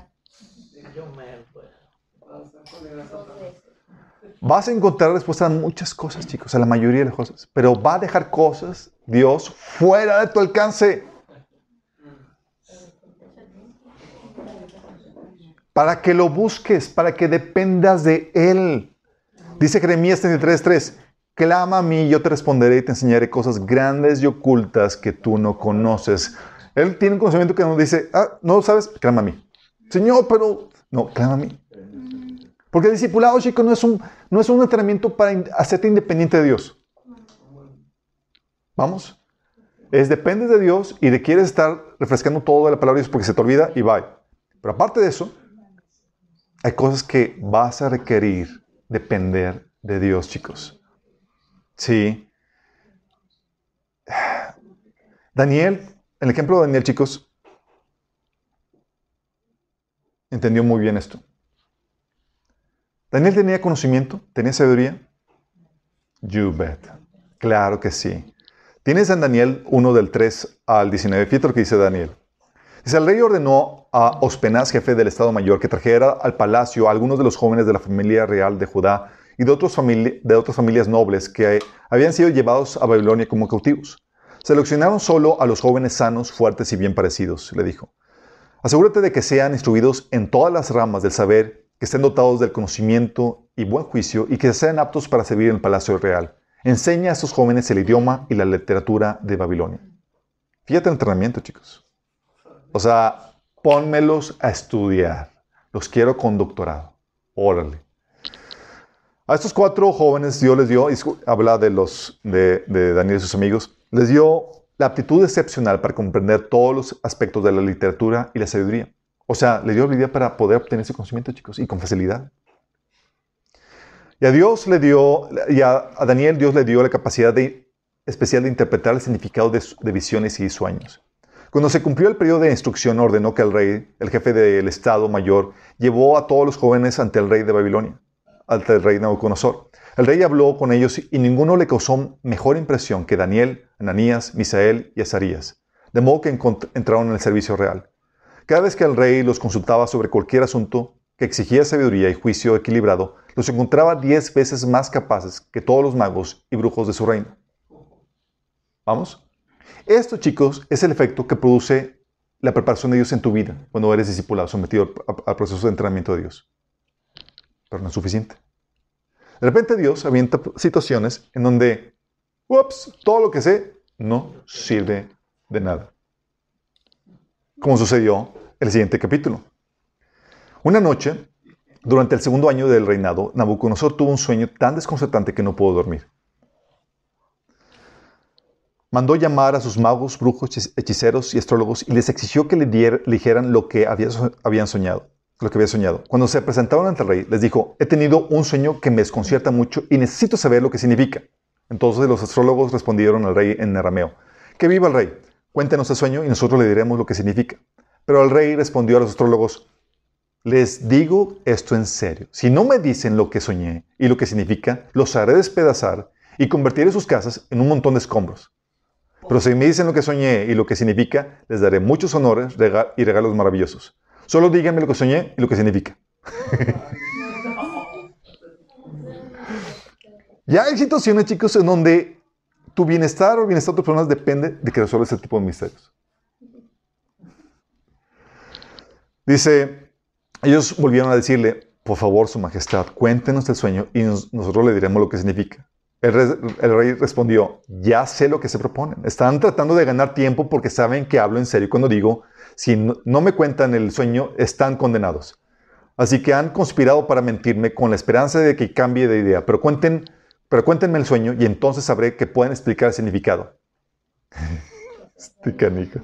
A: Vas a encontrar respuesta a muchas cosas, chicos, a la mayoría de las cosas, pero va a dejar cosas, Dios, fuera de tu alcance. Para que lo busques, para que dependas de Él. Dice Jeremías 33:3, clama a mí yo te responderé y te enseñaré cosas grandes y ocultas que tú no conoces. Él tiene un conocimiento que nos dice, ah, no sabes, clama a mí. Señor, pero no, clama a mí. Porque el discipulado, chicos, no es un, no es un entrenamiento para hacerte independiente de Dios. Vamos. Es dependes de Dios y de quieres estar refrescando todo de la palabra de Dios porque se te olvida y va. Pero aparte de eso, hay cosas que vas a requerir depender de Dios, chicos. Sí. Daniel, el ejemplo de Daniel, chicos, entendió muy bien esto. Daniel tenía conocimiento, tenía sabiduría. You bet. Claro que sí. Tienes en Daniel 1 del 3 al 19. Fíjate lo que dice Daniel. Dice, el rey ordenó a Ospenaz, jefe del Estado Mayor, que trajera al palacio a algunos de los jóvenes de la familia real de Judá y de, otras familias nobles que habían sido llevados a Babilonia como cautivos. Seleccionaron solo a los jóvenes sanos, fuertes y bien parecidos, le dijo. Asegúrate de que sean instruidos en todas las ramas del saber, que estén dotados del conocimiento y buen juicio y que sean aptos para servir en el palacio real. Enseña a estos jóvenes el idioma y la literatura de Babilonia. Fíjate el entrenamiento, chicos. O sea, pónmelos a estudiar. Los quiero con doctorado. Órale. A estos cuatro jóvenes Dios les dio, habla de los de, de Daniel y sus amigos, les dio la aptitud excepcional para comprender todos los aspectos de la literatura y la sabiduría. O sea, le dio habilidad para poder obtener ese conocimiento, chicos, y con facilidad. Y a Dios le dio, y a, Daniel Dios le dio la capacidad especial de interpretar el significado de, de, visiones y sueños. Cuando se cumplió el periodo de instrucción, ordenó que el rey, el jefe del Estado Mayor, llevó a todos los jóvenes ante el rey de Babilonia, ante el rey Nabucodonosor. El rey habló con ellos y ninguno le causó mejor impresión que Daniel, Ananías, Misael y Azarías, de modo que entraron en el servicio real. Cada vez que el rey los consultaba sobre cualquier asunto que exigía sabiduría y juicio equilibrado, los encontraba diez veces más capaces que todos los magos y brujos de su reino. ¿Vamos? Esto, chicos, es el efecto que produce la preparación de Dios en tu vida cuando eres discipulado, sometido al proceso de entrenamiento de Dios. Pero no es suficiente. De repente Dios avienta situaciones en donde, ups, todo lo que sé no sirve de nada. Como sucedió en el siguiente capítulo. Una noche, durante el segundo año del reinado, Nabucodonosor tuvo un sueño tan desconcertante que no pudo dormir. Mandó llamar a sus magos, brujos, hechiceros y astrólogos y les exigió que le, dijeran lo que habían soñado lo que había soñado. Cuando se presentaron ante el rey, les dijo, he tenido un sueño que me desconcierta mucho y necesito saber lo que significa. Entonces los astrólogos respondieron al rey en arameo, que viva el rey, cuéntenos el sueño y nosotros le diremos lo que significa. Pero el rey respondió a los astrólogos, les digo esto en serio, si no me dicen lo que soñé y lo que significa, los haré despedazar y convertiré sus casas en un montón de escombros. Pero si me dicen lo que soñé y lo que significa, les daré muchos honores y regalos maravillosos. Solo díganme lo que soñé y lo que significa. ya hay situaciones, chicos, en donde tu bienestar o el bienestar de otras personas depende de que resuelvas ese tipo de misterios. Dice, ellos volvieron a decirle, por favor, su majestad, cuéntenos el sueño y nosotros le diremos lo que significa. El rey, respondió, ya sé lo que se proponen. Están tratando de ganar tiempo porque saben que hablo en serio cuando digo si no, me cuentan el sueño, están condenados. Así que han conspirado para mentirme con la esperanza de que cambie de idea. Pero, cuéntenme el sueño y entonces sabré que pueden explicar el significado. este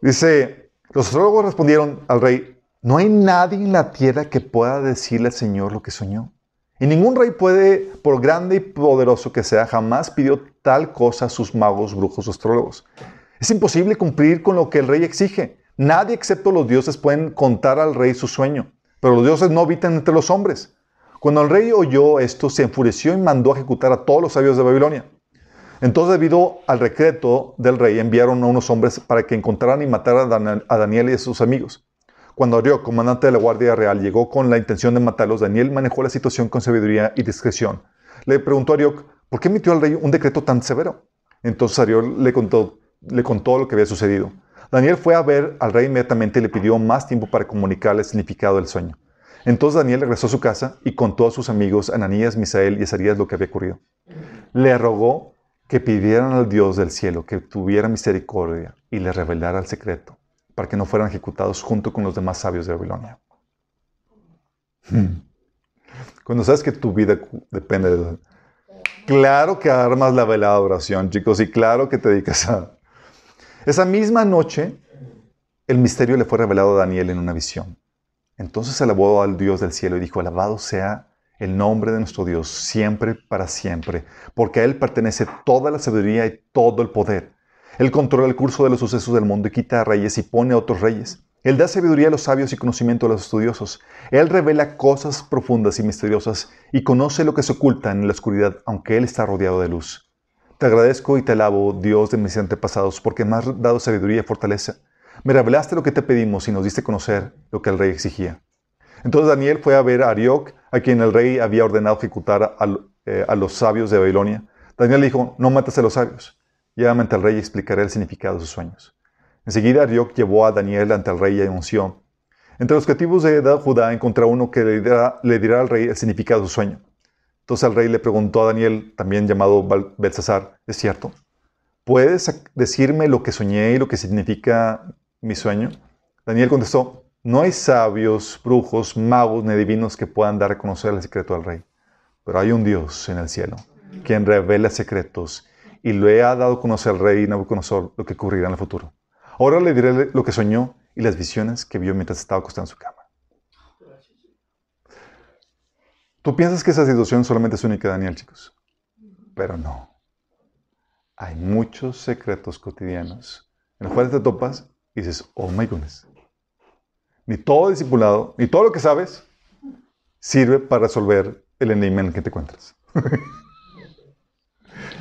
A: Dice, los astrólogos respondieron al rey, no hay nadie en la tierra que pueda decirle al Señor lo que soñó. Y ningún rey puede, por grande y poderoso que sea, jamás pidió tal cosa a sus magos, brujos o astrólogos. Es imposible cumplir con lo que el rey exige. Nadie excepto los dioses pueden contar al rey su sueño, pero los dioses no habitan entre los hombres. Cuando el rey oyó esto, se enfureció y mandó a ejecutar a todos los sabios de Babilonia. Entonces, debido al decreto del rey, enviaron a unos hombres para que encontraran y mataran a Daniel y a sus amigos. Cuando Arioc, comandante de la Guardia Real, llegó con la intención de matarlos, Daniel manejó la situación con sabiduría y discreción. Le preguntó a Arioc, ¿por qué emitió al rey un decreto tan severo? Entonces Arioc le contó, le contó lo que había sucedido. Daniel fue a ver al rey inmediatamente y le pidió más tiempo para comunicarle el significado del sueño. Entonces Daniel regresó a su casa y contó a sus amigos Ananías, Misael y Azarías lo que había ocurrido. Le rogó que pidieran al Dios del cielo que tuviera misericordia y le revelara el secreto para que no fueran ejecutados junto con los demás sabios de Babilonia. Hmm. Cuando sabes que tu vida depende de... Claro que armas la velada de oración, chicos, y claro que te dedicas a... Esa misma noche, el misterio le fue revelado a Daniel en una visión. Entonces alabó al Dios del cielo y dijo, alabado sea el nombre de nuestro Dios siempre para siempre, porque a Él pertenece toda la sabiduría y todo el poder. Él controla el curso de los sucesos del mundo y quita a reyes y pone a otros reyes. Él da sabiduría a los sabios y conocimiento a los estudiosos. Él revela cosas profundas y misteriosas y conoce lo que se oculta en la oscuridad, aunque Él está rodeado de luz. Te agradezco y te alabo, Dios de mis antepasados, porque me has dado sabiduría y fortaleza. Me revelaste lo que te pedimos y nos diste conocer lo que el rey exigía. Entonces Daniel fue a ver a Arioc, a quien el rey había ordenado ejecutar a, eh, a los sabios de Babilonia. Daniel dijo, no mates a los sabios. Llévame ante el rey y explicaré el significado de sus sueños. Enseguida Arioc llevó a Daniel ante el rey y anunció, entre los cautivos de Judá encontré uno que le dirá, le dirá, al rey el significado de su sueño. Entonces el rey le preguntó a Daniel, también llamado Belsasar, ¿es cierto? ¿Puedes decirme lo que soñé y lo que significa mi sueño? Daniel contestó, no hay sabios, brujos, magos ni divinos que puedan dar a conocer el secreto al rey, pero hay un Dios en el cielo, quien revela secretos y le ha dado a conocer al rey Nabucodonosor lo que ocurrirá en el futuro. Ahora le diré lo que soñó y las visiones que vio mientras estaba acostado en su cama. Tú piensas que esa situación solamente es única, Daniel, chicos. Pero no. Hay muchos secretos cotidianos en los cuales te topas y dices, oh my goodness. Ni todo discipulado, ni todo lo que sabes sirve para resolver el enigma en el que te encuentras.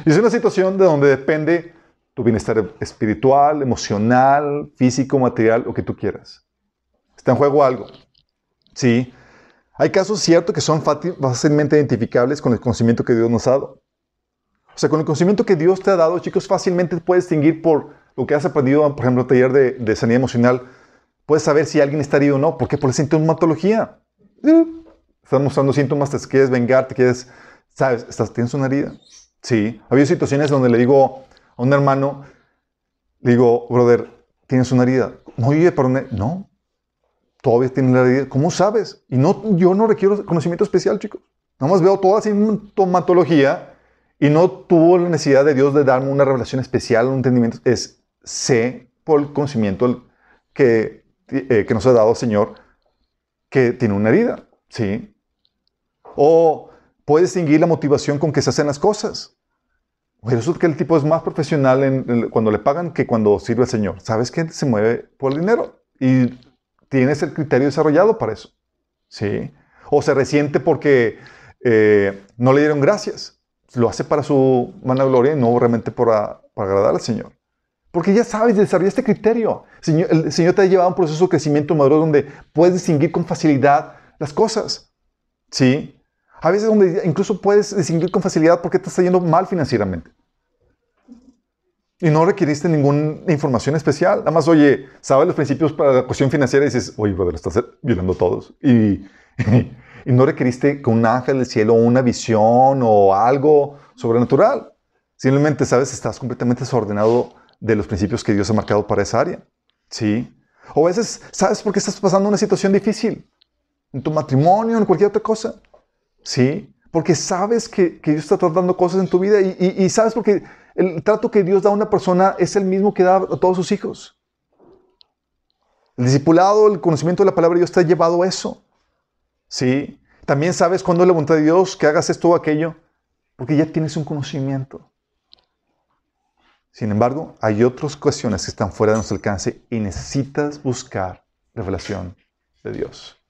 A: Es una situación de donde depende tu bienestar espiritual, emocional, físico, material, lo que tú quieras. Está en juego algo. Sí. Hay casos ciertos que son fácilmente identificables con el conocimiento que Dios nos ha dado. O sea, con el conocimiento que Dios te ha dado, chicos, fácilmente puedes distinguir por lo que has aprendido, por ejemplo, el taller de, sanidad emocional. Puedes saber si alguien está herido o no. ¿Por qué? Por la sintomatología. Estás mostrando síntomas, te quieres vengar, te quieres, sabes, tienes una herida. Sí, había situaciones donde le digo a un hermano, le digo, brother, ¿tienes una herida? No, oye, pero no, todavía tiene la herida. ¿Cómo sabes? Y no, yo no requiero conocimiento especial, chicos. Nada más veo toda la sintomatología y no tuvo la necesidad de Dios de darme una revelación especial, un entendimiento. Es sé por el conocimiento que, eh, que nos ha dado el Señor que tiene una herida. ¿sí? O puede distinguir la motivación con que se hacen las cosas. Que el tipo es más profesional cuando le pagan que cuando sirve al Señor. ¿Sabes que se mueve por el dinero? Y tienes el criterio desarrollado para eso. ¿Sí? O se resiente porque eh, no le dieron gracias. Lo hace para su gloria y no realmente para, para agradar al Señor. Porque ya sabes, desarrolla este criterio. El Señor te ha llevado a un proceso de crecimiento maduro donde puedes distinguir con facilidad las cosas. ¿Sí? A veces donde incluso puedes distinguir con facilidad por qué te está yendo mal financieramente. Y no requiriste ninguna información especial. Nada más, oye, sabes los principios para la cuestión financiera y dices, oye, brother, estás violando todos. Y, y no requiriste con un ángel del cielo una visión o algo sobrenatural. Simplemente, sabes, estás completamente desordenado de los principios que Dios ha marcado para esa área. ¿Sí? O a veces, ¿sabes por qué estás pasando una situación difícil? En tu matrimonio, en cualquier otra cosa. ¿Sí? Porque sabes que, Dios está tratando cosas en tu vida y, sabes porque el trato que Dios da a una persona es el mismo que da a todos sus hijos. El discipulado, el conocimiento de la palabra de Dios ha llevado a eso. ¿Sí? También sabes cuándo es la voluntad de Dios que hagas esto o aquello, porque ya tienes un conocimiento. Sin embargo, hay otras cuestiones que están fuera de nuestro alcance y necesitas buscar revelación de Dios.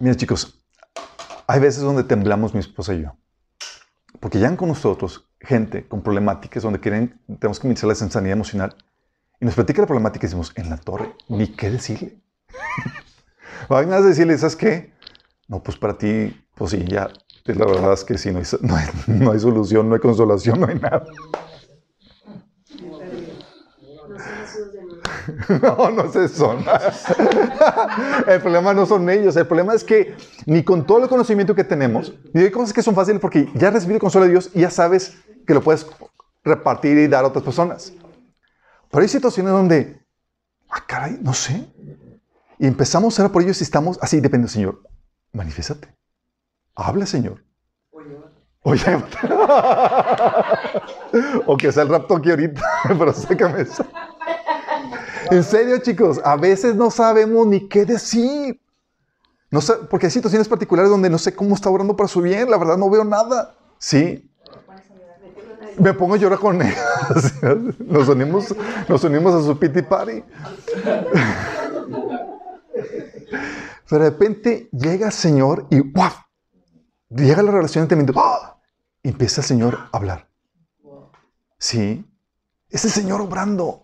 A: Mira chicos, hay veces donde temblamos mi esposa y yo. Porque llegan con nosotros gente con problemáticas donde quieren, tenemos que iniciarles en sanidad emocional y nos platica la problemática y decimos, en la torre, ni qué decirle. Van a decirle, ¿sabes qué? No, pues para ti, pues sí, ya, la verdad es que sí, no hay, no hay, no hay solución, no hay consolación, no hay nada. No, no sé son. El problema no son ellos. El problema es que ni con todo el conocimiento que tenemos, ni hay cosas que son fáciles porque ya has recibido el consuelo de Dios y ya sabes que lo puedes repartir y dar a otras personas. Pero hay situaciones donde, ah, caray, no sé. Y empezamos a orar por ellos y estamos así, depende, Señor. Manifiéstate. Habla, Señor. Oye, o que sea el rapto aquí ahorita, pero sácame eso. En serio, chicos, a veces no sabemos ni qué decir. No sé, porque hay situaciones particulares donde no sé cómo está orando para su bien, la verdad no veo nada. Sí. Me pongo a llorar con él. Nos unimos, nos unimos a su pity party. Pero de repente llega el Señor y ¡guau! Llega la relación entre ¡ah! y empieza el Señor a hablar. Sí. Es Señor obrando.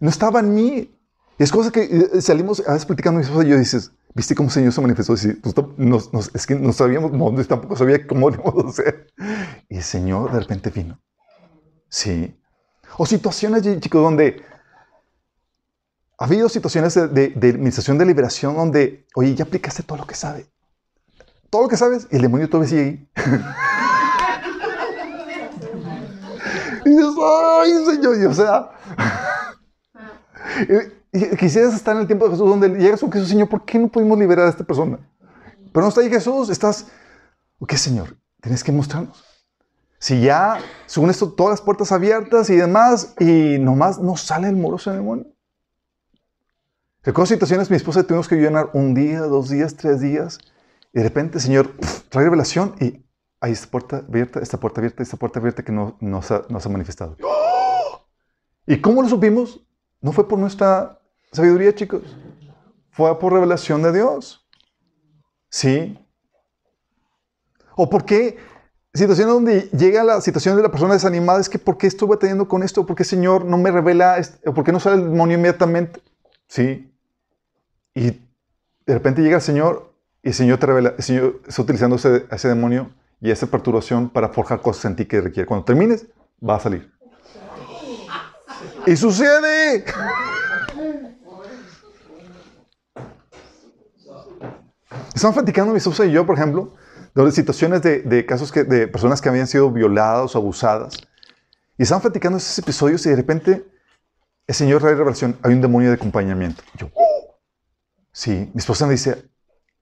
A: No estaba en mí. Es cosa que eh, salimos a veces platicando y yo dices, ¿viste cómo el Señor se manifestó? Y pues, es que no sabíamos, no, tampoco sabía cómo lo íbamos a hacer. Y el Señor de repente vino. Sí. O situaciones, chicos, donde ha habido situaciones de, de, administración de liberación donde, oye, ya aplicaste todo lo que sabes. Todo lo que sabes y el demonio todavía sigue ahí. y dices, ay, Señor, y, o sea... Quisieras estar en el tiempo de Jesús donde llegas con Jesús, Señor, ¿por qué no pudimos liberar a esta persona? Pero no está ahí Jesús, estás, ok, Señor, tienes que mostrarnos. Si ya, según esto, todas las puertas abiertas y demás, y nomás no sale el moroso demonio. Recuerdo situaciones, mi esposa tuvimos que ayunar un día, dos días, tres días, y de repente, Señor, trae revelación y hay esta puerta abierta, esta puerta abierta, esta puerta abierta que no, no, se, ha, se ha manifestado. ¿Y cómo lo supimos? No fue por nuestra sabiduría, chicos. Fue por revelación de Dios. ¿Sí? ¿O por qué? Situación donde llega la situación de la persona desanimada es que ¿por qué estuve teniendo con esto? ¿Por qué Señor no me revela? ¿O por qué no sale el demonio inmediatamente? Sí. Y de repente llega el Señor y el Señor te revela, el Señor está utilizando ese, ese demonio y esa perturbación para forjar cosas en ti que requiere. Cuando termines, va a salir. Y sucede. Estamos platicando mi esposa y yo, por ejemplo, de situaciones de, casos que, de personas que habían sido violadas o abusadas. Y estaban platicando esos episodios y de repente el Señor trae revelación, hay un demonio de acompañamiento. yo, sí, mi esposa me dice,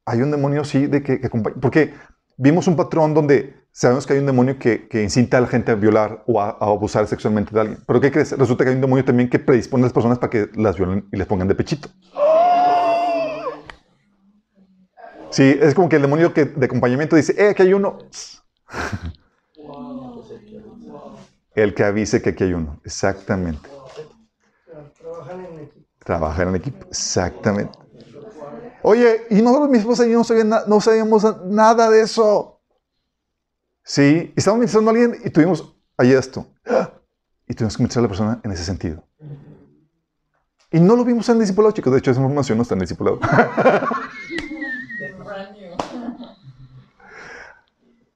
A: hay un demonio, sí, de que, que. Porque vimos un patrón donde sabemos que hay un demonio que, que incita a la gente a violar o a, abusar sexualmente de alguien. Pero ¿qué crees? Resulta que hay un demonio también que predispone a las personas para que las violen y les pongan de pechito. Sí, es como que el demonio que, de acompañamiento dice, eh, aquí hay uno. El que avise que aquí hay uno. Exactamente. Trabajar en equipo. Trabajar en equipo. Exactamente. Oye, y nosotros, mi esposa y yo no, no sabíamos nada de eso. Sí, estábamos ministrando a alguien y tuvimos ahí esto. Y tuvimos que ministrar a la persona en ese sentido. Y no lo vimos en el discipulado, chicos. De hecho, esa información no está en el discipulado.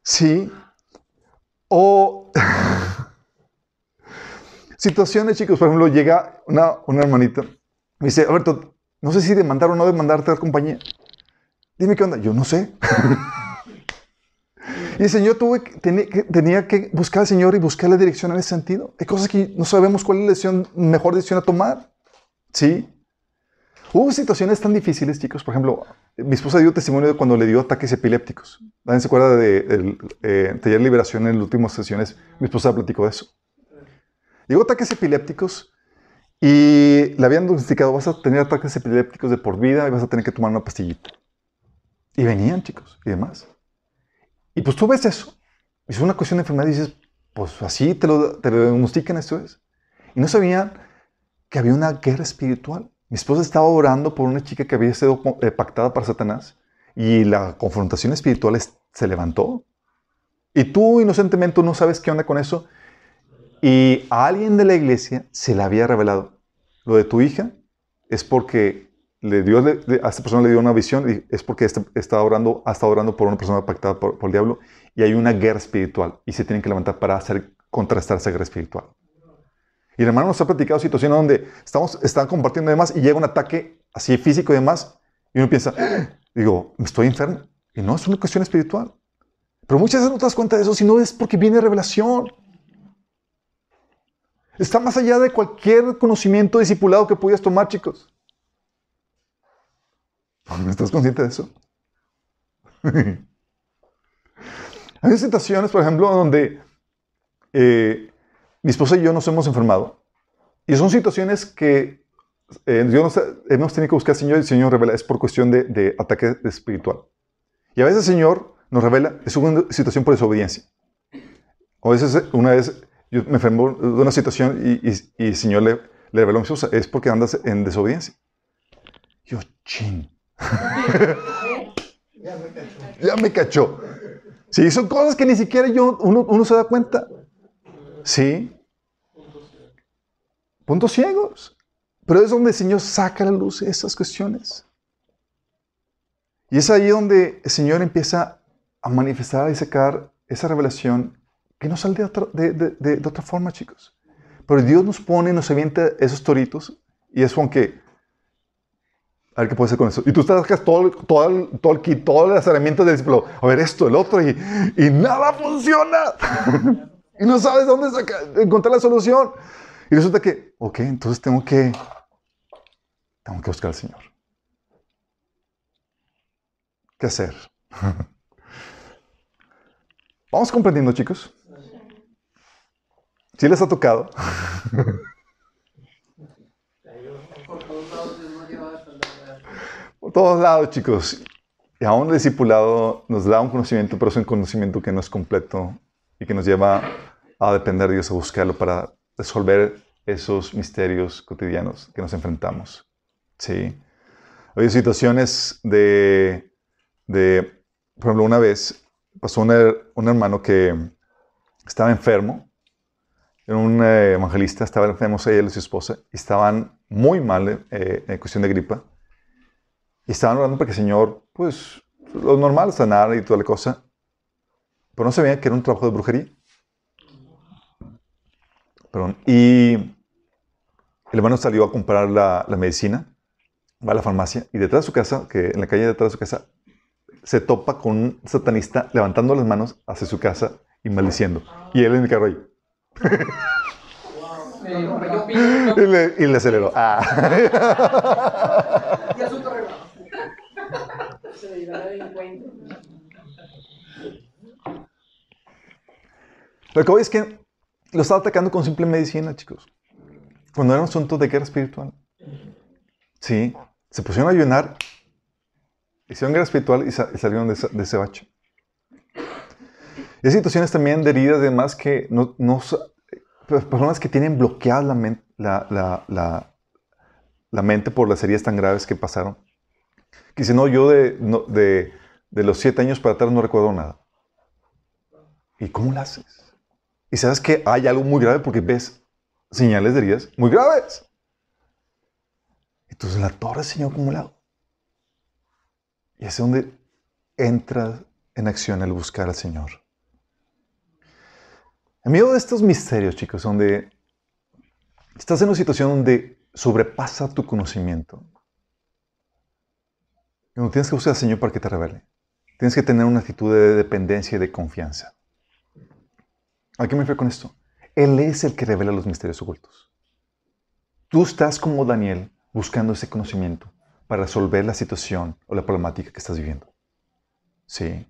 A: sí. O situaciones, chicos. Por ejemplo, llega una, una hermanita. Me dice, Alberto, no sé si demandar o no demandarte a la compañía. Dime qué onda. Yo no sé. y el Señor tuve, tenía, que buscar al Señor y buscar la dirección en ese sentido. Hay cosas que no sabemos cuál es la mejor decisión a tomar. ¿Sí? Hubo situaciones tan difíciles, chicos. Por ejemplo, mi esposa dio testimonio de cuando le dio ataques epilépticos. ¿Alguien se acuerda del de, eh, taller de liberación en las últimas sesiones? Mi esposa platicó de eso. Llegó ataques epilépticos y le habían diagnosticado, vas a tener ataques epilépticos de por vida y vas a tener que tomar una pastillita. Y venían, chicos, y demás. Y pues tú ves eso. Es una cuestión de enfermedad y dices, pues así te lo, te lo diagnostican, esto es. Y no sabían que había una guerra espiritual. Mi esposa estaba orando por una chica que había sido eh, pactada para Satanás y la confrontación espiritual se levantó. Y tú inocentemente no sabes qué onda con eso y a alguien de la iglesia se le había revelado, lo de tu hija es porque le dio, a esta persona le dio una visión y es porque este, está orando, ha estado orando por una persona pactada por, el diablo y hay una guerra espiritual y se tienen que levantar para hacer, contrastar esa guerra espiritual. Y el hermano nos ha platicado situaciones donde estamos, están compartiendo demás y llega un ataque así físico y demás y uno piensa, "Ah", digo, estoy enfermo. Y no, es una cuestión espiritual. Pero muchas veces no te das cuenta de eso, sino es porque viene revelación. Está más allá de cualquier conocimiento discipulado que pudieras tomar, chicos. ¿Estás consciente de eso? Hay situaciones, por ejemplo, donde eh, mi esposa y yo nos hemos enfermado. Y son situaciones que eh, yo hemos tenido que buscar al Señor y el Señor revela. Es por cuestión de, de ataque espiritual. Y a veces el Señor nos revela, es una situación por desobediencia. O a veces, una vez, yo me enfermo de una situación y, y- y el Señor le, le reveló a mi esposa, es porque andas en desobediencia. Yo, chin. ya me cachó. Sí, son cosas que ni siquiera yo, uno, se da cuenta. Sí. Puntos ciegos. Pero es donde el Señor saca a la luz esas cuestiones. Y es ahí donde el Señor empieza a manifestar y sacar esa revelación que no sale de otra, de, de- de- otra forma, chicos. Pero Dios nos pone, nos avienta esos toritos y es como que, a ver qué puede hacer con eso. Y tú sacas todo, todo, todo el kit, todas las herramientas del discípulo. A ver esto, el otro, y, y nada funciona. y no sabes dónde sacar, encontrar la solución. Y resulta que, ok, entonces tengo que, tengo que buscar al Señor. ¿Qué hacer? Vamos comprendiendo, chicos. ¿Sí les ha tocado?
D: Por todos lados,
A: chicos. Y aún el discipulado nos da un conocimiento, pero es un conocimiento que no es completo y que nos lleva a depender de Dios, a buscarlo para resolver esos misterios cotidianos que nos enfrentamos. Sí. Hay situaciones de, de, por ejemplo, una vez pasó un, her- un hermano que estaba enfermo, era un eh, evangelista, estaba enfermo ella y su esposa, y estaban muy mal eh, en cuestión de gripa. Y estaban orando para que el Señor, pues, lo normal, sanar y toda la cosa. Pero no sabían que era un trabajo de brujería. Perdón. Y el hermano salió a comprar la, la medicina, va a la farmacia, y detrás de su casa, que en la calle detrás de su casa, se topa con un satanista levantando las manos hacia su casa y maldiciendo. Y él en el carro ahí. Y le, y le aceleró. Ah.
D: Y asunto arreglado. Se le irá el encuentro.
A: Lo que voy es que lo estaba atacando con simple medicina, chicos. Cuando era un asunto de guerra espiritual. Sí, se pusieron a ayunar, hicieron guerra espiritual y, sa- y salieron de, de ese bache. Y hay situaciones también de heridas y demás que no, no personas que tienen bloqueada la, la, la, la mente por las heridas tan graves que pasaron. Que dicen, no, yo de, de, de los siete años para atrás no recuerdo nada. ¿Y cómo lo haces? Y sabes que hay algo muy grave porque ves señales de heridas muy graves. Entonces la torre, Señor, ¿cómo la hago? Y es donde entra en acción el buscar al Señor. En medio de estos misterios, chicos, donde estás en una situación donde sobrepasa tu conocimiento, donde tienes que buscar al Señor para que te revele. Tienes que tener una actitud de dependencia y de confianza. ¿A qué me refiero con esto? Él es el que revela los misterios ocultos. Tú estás como Daniel buscando ese conocimiento para resolver la situación o la problemática que estás viviendo. Sí.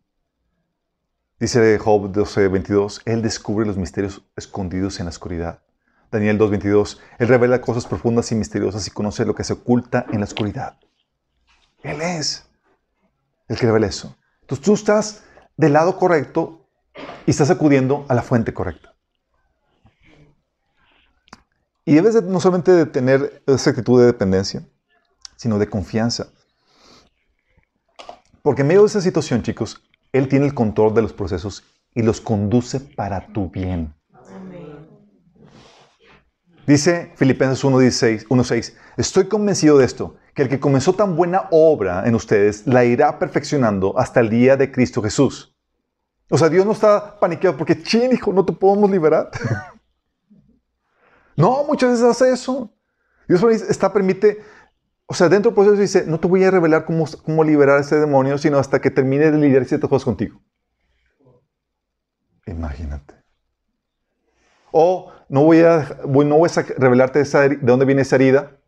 A: Dice Job 12:22, Él descubre los misterios escondidos en la oscuridad. Daniel 2:22, Él revela cosas profundas y misteriosas y conoce lo que se oculta en la oscuridad. Él es el que revela eso. Entonces tú estás del lado correcto y estás acudiendo a la fuente correcta. Y debes de- no solamente de tener esa actitud de dependencia, sino de confianza. Porque en medio de esa situación, chicos, Él tiene el control de los procesos y los conduce para tu bien. Dice Filipenses 1.16, 1.6, estoy convencido de esto, que el que comenzó tan buena obra en ustedes la irá perfeccionando hasta el día de Cristo Jesús. O sea, Dios no está paniqueado porque, ching, hijo, no te podemos liberar. no, muchas veces hace eso. Dios está, permite, o sea, dentro del proceso dice, no te voy a revelar cómo, cómo liberar a este demonio, sino hasta que termine de lidiar ciertas cosas contigo. Imagínate. O no voy a, no voy a revelarte de dónde viene esa herida,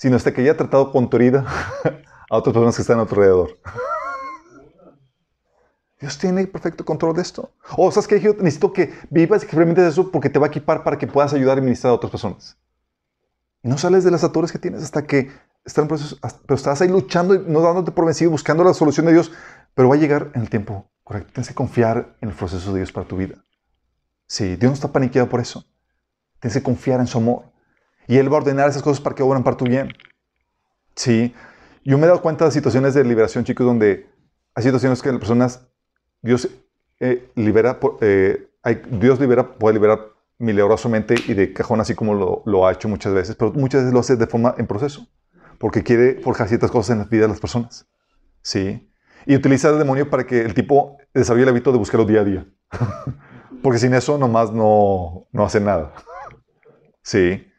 A: sino hasta que haya tratado con tu herida a otras personas que están a tu alrededor. Dios tiene perfecto control de esto. O sabes que yo necesito que vivas y que experimentes eso porque te va a equipar para que puedas ayudar y ministrar a otras personas. No sales de las atores que tienes hasta que están en proceso, pero estás ahí luchando y no dándote por vencido, buscando la solución de Dios, pero va a llegar en el tiempo correcto. Tienes que confiar en el proceso de Dios para tu vida. Sí, Dios no está paniqueado por eso. Tienes que confiar en su amor. Y Él va a ordenar esas cosas para que obren para tu bien. Sí, yo me he dado cuenta de situaciones de liberación, chicos, donde hay situaciones que las personas, Dios eh, libera, eh, Dios libera, puede liberar milagrosamente y de cajón, así como lo, ha hecho muchas veces, pero muchas veces lo hace de forma en proceso, porque quiere forjar ciertas cosas en la vida de las personas. Sí. Y utiliza el demonio para que el tipo desarrolle el hábito de buscarlo día a día. porque sin eso nomás no, no hace nada. Sí.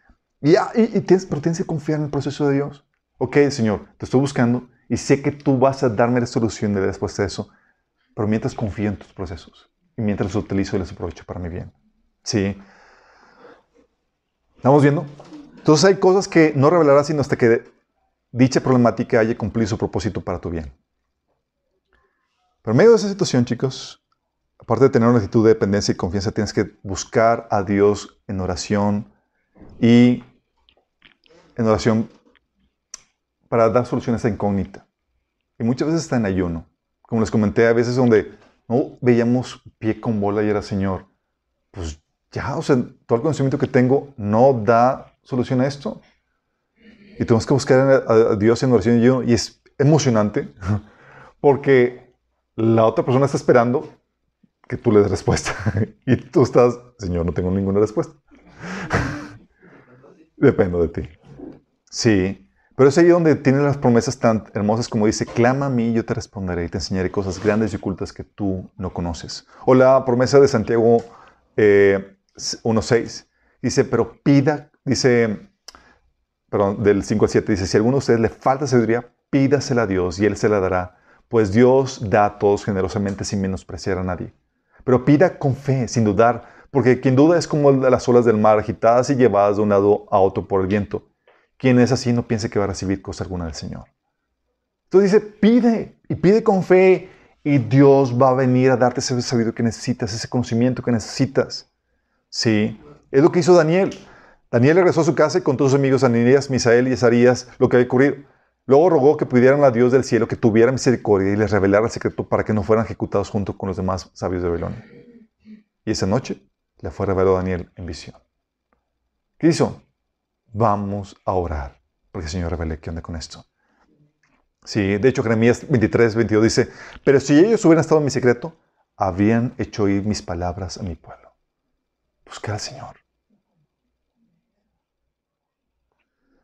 A: Y, y, tienes, pero tienes que confiar en el proceso de Dios. Ok, Señor, te estoy buscando y sé que tú vas a darme la solución de después de eso, pero mientras confío en tus procesos y mientras los utilizo y los aprovecho para mi bien. Sí. ¿Estamos viendo? Entonces hay cosas que no revelarás sino hasta que dicha problemática haya cumplido su propósito para tu bien. Pero en medio de esa situación, chicos, aparte de tener una actitud de dependencia y confianza, tienes que buscar a Dios en oración y en oración para dar soluciones a incógnita. Y muchas veces está en ayuno. Como les comenté, a veces donde no veíamos pie con bola y era Señor, pues ya, o sea, todo el conocimiento que tengo no da solución a esto. Y tenemos que buscar a, Dios en oración y ayuno. Y es emocionante porque la otra persona está esperando que tú le des respuesta. y tú estás, Señor, no tengo ninguna respuesta. Dependo de ti. Sí, pero es ahí donde tiene las promesas tan hermosas como dice, clama a mí y yo te responderé y te enseñaré cosas grandes y ocultas que tú no conoces. O la promesa de Santiago eh, 1.6. Dice, pero pida, dice, perdón, del 5 al 7, dice, si alguno de ustedes le falta sabiduría, pídasela a Dios y Él se la dará, pues Dios da a todos generosamente sin menospreciar a nadie. Pero pida con fe, sin dudar, porque quien duda es como las olas del mar agitadas y llevadas de un lado a otro por el viento. Quien es así no piense que va a recibir cosa alguna del Señor. Entonces dice, pide y pide con fe y Dios va a venir a darte ese sabiduría que necesitas, ese conocimiento que necesitas. Sí, es lo que hizo Daniel. Daniel regresó a su casa y contó a sus amigos Ananías, Misael y Esarías lo que había ocurrido. Luego rogó que pidieran a Dios del cielo que tuviera misericordia y les revelara el secreto para que no fueran ejecutados junto con los demás sabios de Babilonia. Y esa noche le fue revelado a Daniel en visión. ¿Qué hizo? Vamos a orar, porque el Señor revele qué onda con esto. Sí, de hecho Jeremías 23, 22 dice, pero si ellos hubieran estado en mi secreto, habrían hecho oír mis palabras a mi pueblo. Buscar al Señor.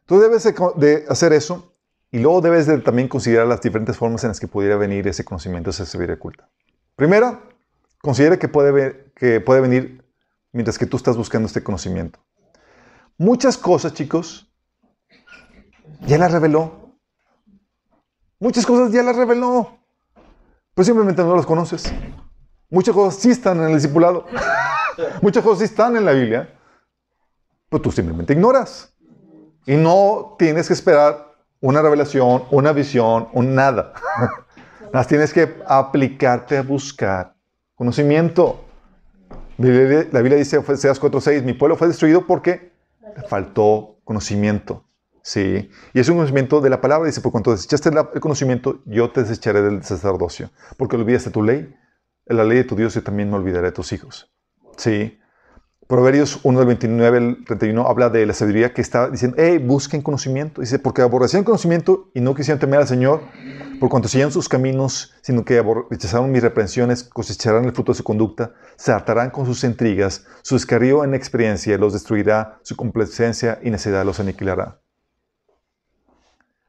A: Tú debes de hacer eso y luego debes de también considerar las diferentes formas en las que pudiera venir ese conocimiento, esa sabiduría oculta. Primera, considera que puede, que puede venir mientras que tú estás buscando este conocimiento. Muchas cosas, chicos, ya las reveló. Muchas cosas ya las reveló. Pero simplemente no las conoces. Muchas cosas sí están en el discipulado. Muchas cosas sí están en la Biblia. Pero tú simplemente ignoras. Y no tienes que esperar una revelación, una visión, un nada. Las tienes que aplicarte a buscar conocimiento. La Biblia dice, Seas 4.6, mi pueblo fue destruido porque faltó conocimiento. Sí, y es un conocimiento de la palabra. Dice, por cuanto desechaste el conocimiento, yo te desecharé del sacerdocio. Porque olvidaste tu ley, la ley de tu Dios, y también me olvidaré de tus hijos. Sí. Proverbios 1 del 29 al 31 habla de la sabiduría que está diciendo, hey, busquen conocimiento. Dice, porque aborrecieron conocimiento y no quisieron temer al Señor, por cuanto siguieron sus caminos, sino que rechazaron mis reprensiones, cosecharán el fruto de su conducta, se hartarán con sus intrigas, su descarrío en experiencia los destruirá, su complacencia y necedad los aniquilará.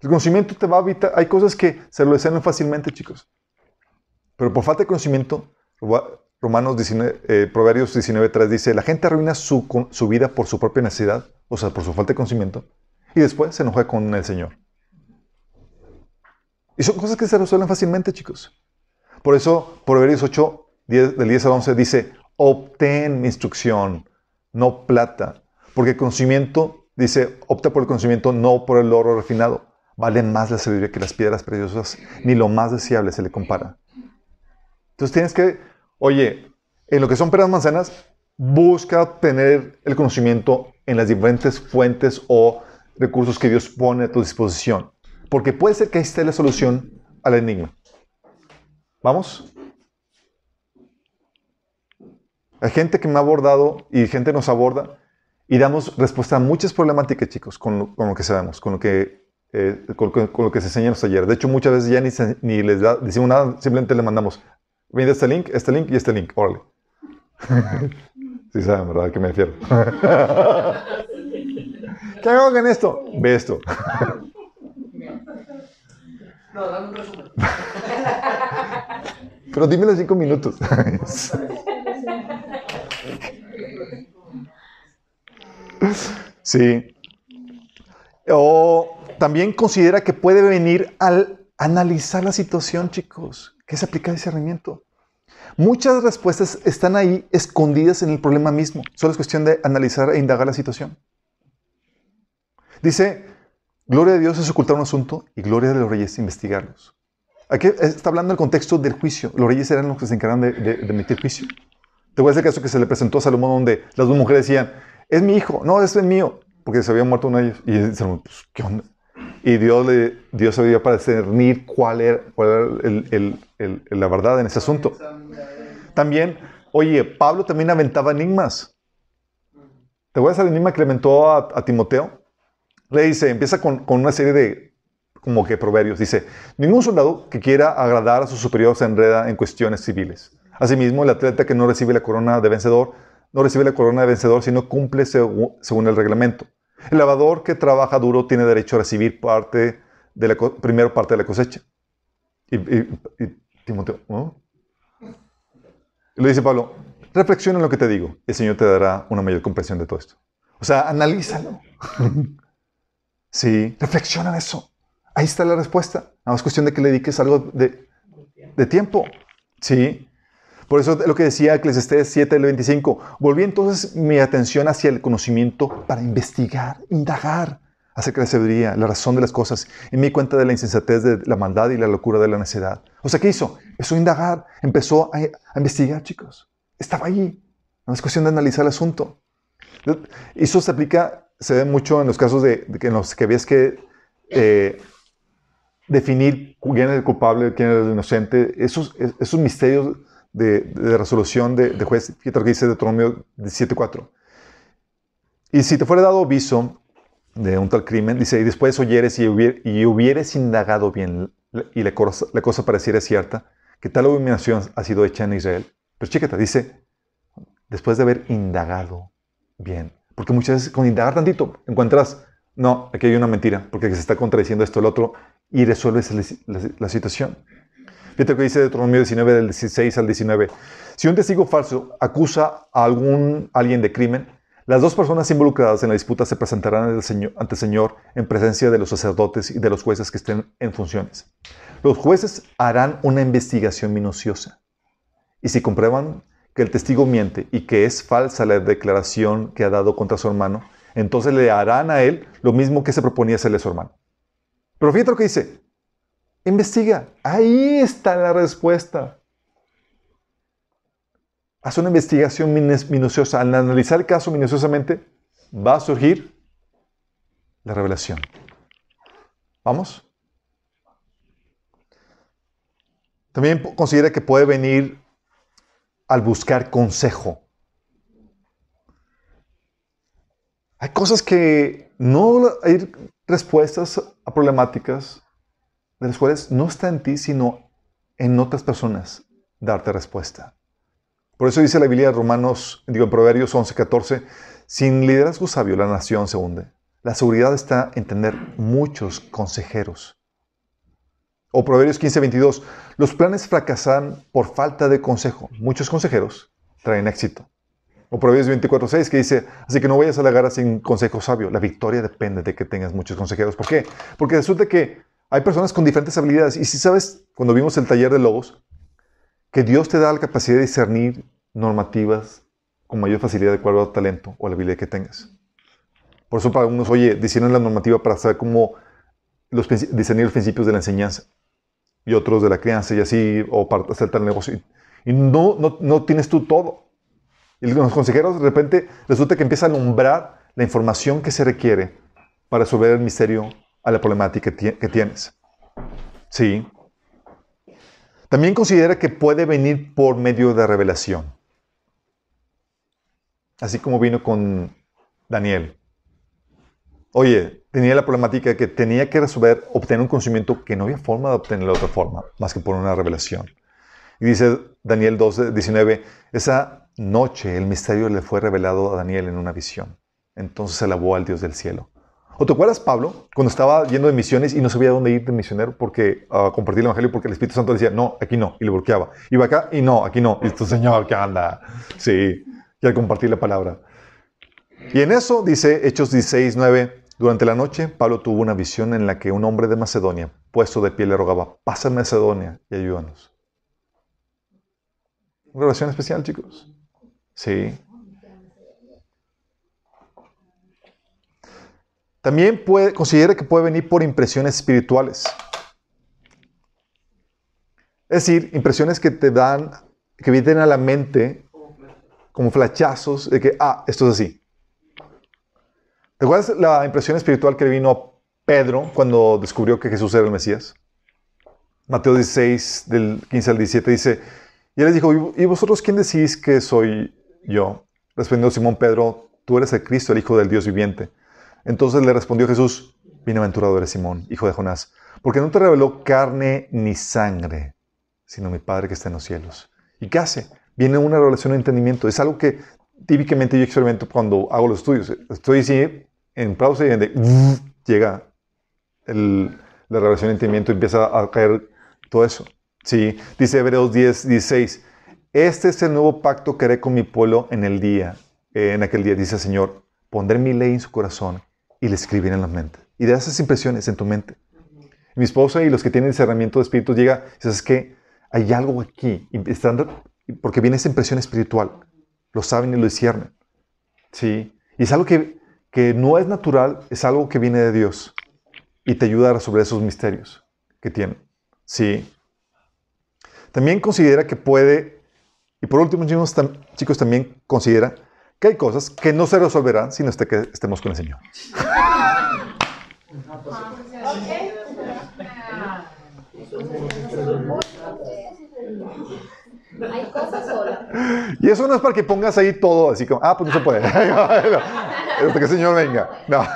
A: El conocimiento te va a evitar, hay cosas que se lo desean fácilmente, chicos. Pero por falta de conocimiento, Romanos 19, eh, Proverbios 19.3 dice, la gente arruina su, su vida por su propia necesidad, o sea, por su falta de conocimiento, y después se enoja con el Señor. Y son cosas que se resuelven fácilmente, chicos. Por eso, Proverbios 8, 10, del 10 al 11 dice, obtén mi instrucción, no plata, porque el conocimiento, dice, opta por el conocimiento, no por el oro refinado. Vale más la sabiduría que las piedras preciosas, ni lo más deseable se le compara. Entonces tienes que, oye, en lo que son peras manzanas, busca obtener el conocimiento en las diferentes fuentes o recursos que Dios pone a tu disposición. Porque puede ser que ahí esté la solución al enigma. ¿Vamos? Hay gente que me ha abordado y gente nos aborda y damos respuesta a muchas problemáticas, chicos, con lo, con lo que sabemos, con lo que, eh, con, con- con lo que se enseña en los talleres. De hecho, muchas veces ya ni, se- ni les da- decimos nada, simplemente le mandamos, mira este link, este link y este link, órale. sí saben, ¿verdad? Que me refiero. ¿Qué hago con esto? Ve esto.
D: No, dame un resumen.
A: Pero dime los cinco minutos. sí. O también considera que puede venir al analizar la situación, chicos, que es aplicar discernimiento. Muchas respuestas están ahí escondidas en el problema mismo. Solo es cuestión de analizar e indagar la situación. Dice, gloria de Dios es ocultar un asunto y gloria de los reyes es investigarlos. Aquí está hablando del contexto del juicio. Los reyes eran los que se encargaban de, de- de emitir juicio. Te voy a el caso que se le presentó a Salomón donde las dos mujeres decían, es mi hijo, no, es mío, porque se había muerto uno de ellos. Y Salomón, pues, ¿qué onda? Y Dios, le, Dios sabía para discernir cuál era, cuál era el- el- el- el- la verdad en ese asunto. También, oye, Pablo también aventaba enigmas. ¿Te acuerdas del enigma que le aventó a, Timoteo? Le dice, empieza con, con una serie de como que proverbios. Dice, ningún soldado que quiera agradar a su superior se enreda en cuestiones civiles. Asimismo, el atleta que no recibe la corona de vencedor, no recibe la corona de vencedor si no cumple según el reglamento. El lavador que trabaja duro tiene derecho a recibir parte de la, primero parte de la cosecha. Y Timoteo, ¿no? Y le dice Pablo, reflexiona en lo que te digo. El Señor te dará una mayor comprensión de todo esto. O sea, analízalo. sí, reflexiona en eso. Ahí está la respuesta. Nada más es cuestión de que le dediques algo de, de tiempo. Sí. Por eso lo que decía Eclesiastés 7 del 25. Volví entonces mi atención hacia el conocimiento para investigar, indagar acerca de la sabiduría, la razón de las cosas. Y me di cuenta de la insensatez de la maldad y la locura de la necedad. O sea, ¿qué hizo? Empezó a indagar, empezó a, a investigar, chicos. Estaba allí. No es cuestión de analizar el asunto. Eso se aplica, se ve mucho en los casos de, de que en los que ves que eh, definir quién es el culpable, quién es el inocente, esos, esos misterios de, de resolución de, de, juez, fíjate lo que dice Deuteronomio 17.4. Y si te fuera dado aviso de un tal crimen, dice, y después oyeres y, y hubieres indagado bien y la cosa, pareciera cierta, que tal abominación ha sido hecha en Israel. Pero chécate, dice, después de haber indagado bien. Porque muchas veces con indagar tantito encuentras, no, aquí hay una mentira, porque se está contradiciendo esto, el otro, y resuelves la situación. Fíjate lo que dice Deuteronomio 19, del 16 al 19. Si un testigo falso acusa a algún alguien de crimen, las dos personas involucradas en la disputa se presentarán ante el, Señor, en presencia de los sacerdotes y de los jueces que estén en funciones. Los jueces harán una investigación minuciosa. Y si comprueban que el testigo miente y que es falsa la declaración que ha dado contra su hermano, entonces le harán a él lo mismo que se proponía hacerle a su hermano. Pero fíjate lo que dice. Investiga. Ahí está la respuesta. Haz una investigación minuciosa. Al analizar el caso minuciosamente, va a surgir la revelación. ¿Vamos? También considera que puede venir al buscar consejo. Hay cosas que no hay respuestas a problemáticas de las cuales no está en ti, sino en otras personas darte respuesta. Por eso dice la Biblia de Romanos, digo en Proverbios 11, 14, sin liderazgo sabio la nación se hunde. La seguridad está en tener muchos consejeros. O Proverbios 15, 22, los planes fracasan por falta de consejo. Muchos consejeros traen éxito. O Proverbios 24, 6, que dice, así que no vayas a la gara sin consejo sabio. La victoria depende de que tengas muchos consejeros. ¿Por qué? Porque resulta que hay personas con diferentes habilidades. Y si sabes, cuando vimos el taller de lobos, que Dios te da la capacidad de discernir normativas con mayor facilidad de acuerdo al talento o la habilidad que tengas. Por eso para algunos, oye, disciernen la normativa para saber cómo los, discernir los principios de la enseñanza y otros de la crianza y así, o para hacer tal negocio. Y no, no, no tienes tú todo. Y los consejeros de repente resulta que empieza a alumbrar la información que se requiere para resolver el misterio a la problemática que tienes. Sí. También considera que puede venir por medio de revelación. Así como vino con Daniel. Oye, tenía la problemática que tenía que resolver, obtener un conocimiento que no había forma de obtenerlo de otra forma, más que por una revelación. Y dice Daniel 12, 19, esa noche el misterio le fue revelado a Daniel en una visión. Entonces alabó al Dios del cielo. ¿O te acuerdas, Pablo, cuando estaba yendo de misiones y no sabía dónde ir de misionero porque a compartir el evangelio porque el Espíritu Santo decía, no, aquí no, y le bloqueaba. Iba acá y no, aquí no. Y tu Señor, ¿qué anda? Sí, y al compartir la palabra. Y en eso, dice Hechos 16, 9, durante la noche, Pablo tuvo una visión en la que un hombre de Macedonia, puesto de pie, le rogaba, pasa Macedonia y ayúdanos. Una oración especial, chicos. Sí. También puede, considera que puede venir por impresiones espirituales. Es decir, impresiones que te dan, que vienen a la mente como flachazos de que, ah, esto es así. ¿Te acuerdas la impresión espiritual que le vino a Pedro cuando descubrió que Jesús era el Mesías? Mateo 16, del 15 al 17 dice, y él les dijo, ¿y vosotros quién decís que soy yo? Respondió Simón Pedro, tú eres el Cristo, el Hijo del Dios viviente. Entonces le respondió Jesús, bienaventurado eres Simón, hijo de Jonás, porque no te reveló carne ni sangre, sino mi Padre que está en los cielos. ¿Y qué hace? Viene una revelación de entendimiento. Es algo que típicamente yo experimento cuando hago los estudios. Estoy así en pausa y de, llega la revelación de entendimiento y empieza a caer todo eso. Sí, dice Hebreos 10, 16. Este es el nuevo pacto que haré con mi pueblo en el día, en aquel día, dice el Señor. Pondré mi ley en su corazón y le escribiré en la mente. Y de esas impresiones en tu mente. Mi esposa y los que tienen discernimiento de espíritu llega, es que hay algo aquí. Y porque viene esa impresión espiritual. Lo saben y lo disciernen. ¿Sí? Y es algo que, que no es natural, es algo que viene de Dios. Y te ayuda a resolver esos misterios que tiene. ¿Sí? También considera que puede, y por último, chicos, también considera que hay cosas que no se resolverán si no esté que estemos con el Señor. Y eso no es para que pongas ahí todo así como, ah, pues no se puede. Hasta que el Señor venga. No.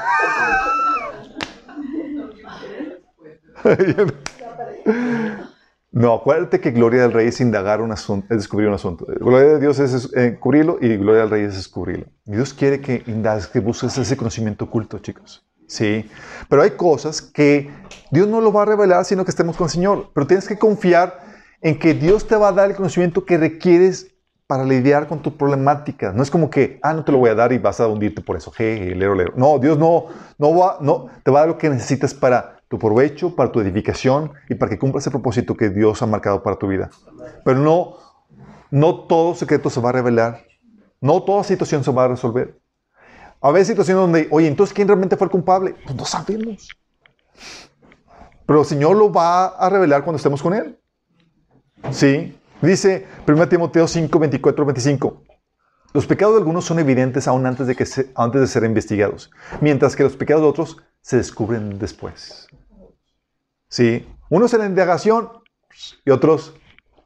A: No, acuérdate que gloria del rey es indagar un asunto, es descubrir un asunto. Gloria de Dios es cubrirlo y gloria del rey es descubrirlo. Dios quiere que indagues, que busques ese conocimiento oculto, chicos. Sí, pero hay cosas que Dios no lo va a revelar sino que estemos con el Señor. Pero tienes que confiar en que Dios te va a dar el conocimiento que requieres para lidiar con tu problemática. No es como que, ah, no te lo voy a dar y vas a hundirte por eso. Je, lero, lero. No, Dios no, no, va, no te va a dar lo que necesitas para tu provecho, para tu edificación y para que cumplas el propósito que Dios ha marcado para tu vida. Pero no, no todo secreto se va a revelar. No toda situación se va a resolver. A veces situaciones donde, oye, entonces, ¿quién realmente fue el culpable? Pues no sabemos. Pero el Señor lo va a revelar cuando estemos con Él. Sí, dice 1 Timoteo 5, 24, 25. Los pecados de algunos son evidentes aún antes de, que antes de ser investigados, mientras que los pecados de otros se descubren después. Sí, unos en la indagación y otros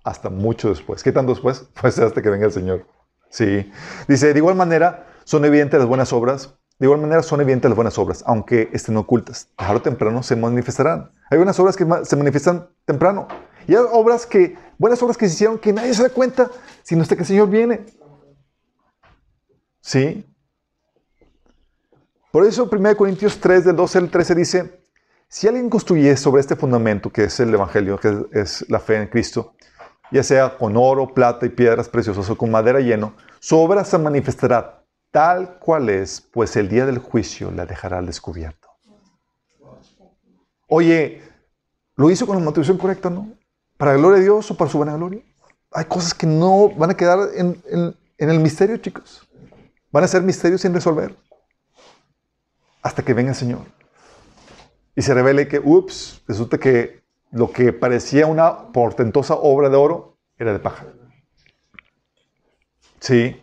A: hasta mucho después. ¿Qué tanto después? Pues hasta que venga el Señor. Sí. Dice, de igual manera, son evidentes las buenas obras de igual manera son evidentes las buenas obras, aunque estén ocultas. Tarde o temprano se manifestarán. Hay buenas obras que se manifiestan temprano. Y hay obras que, buenas obras que se hicieron que nadie se da cuenta, sino hasta que el Señor viene. ¿Sí? Por eso 1 Corintios 3, del 12 al 13 dice, si alguien construye sobre este fundamento, que es el Evangelio, que es la fe en Cristo, ya sea con oro, plata y piedras preciosas o con madera lleno, su obra se manifestará tal cual es, pues el día del juicio la dejará al descubierto. Oye, ¿lo hizo con la motivación correcta, no? ¿Para la gloria de Dios o para su buena gloria? Hay cosas que no van a quedar en, en el misterio, chicos. Van a ser misterios sin resolver. Hasta que venga el Señor. Y se revele que, ups, resulta que lo que parecía una portentosa obra de oro era de paja. Sí.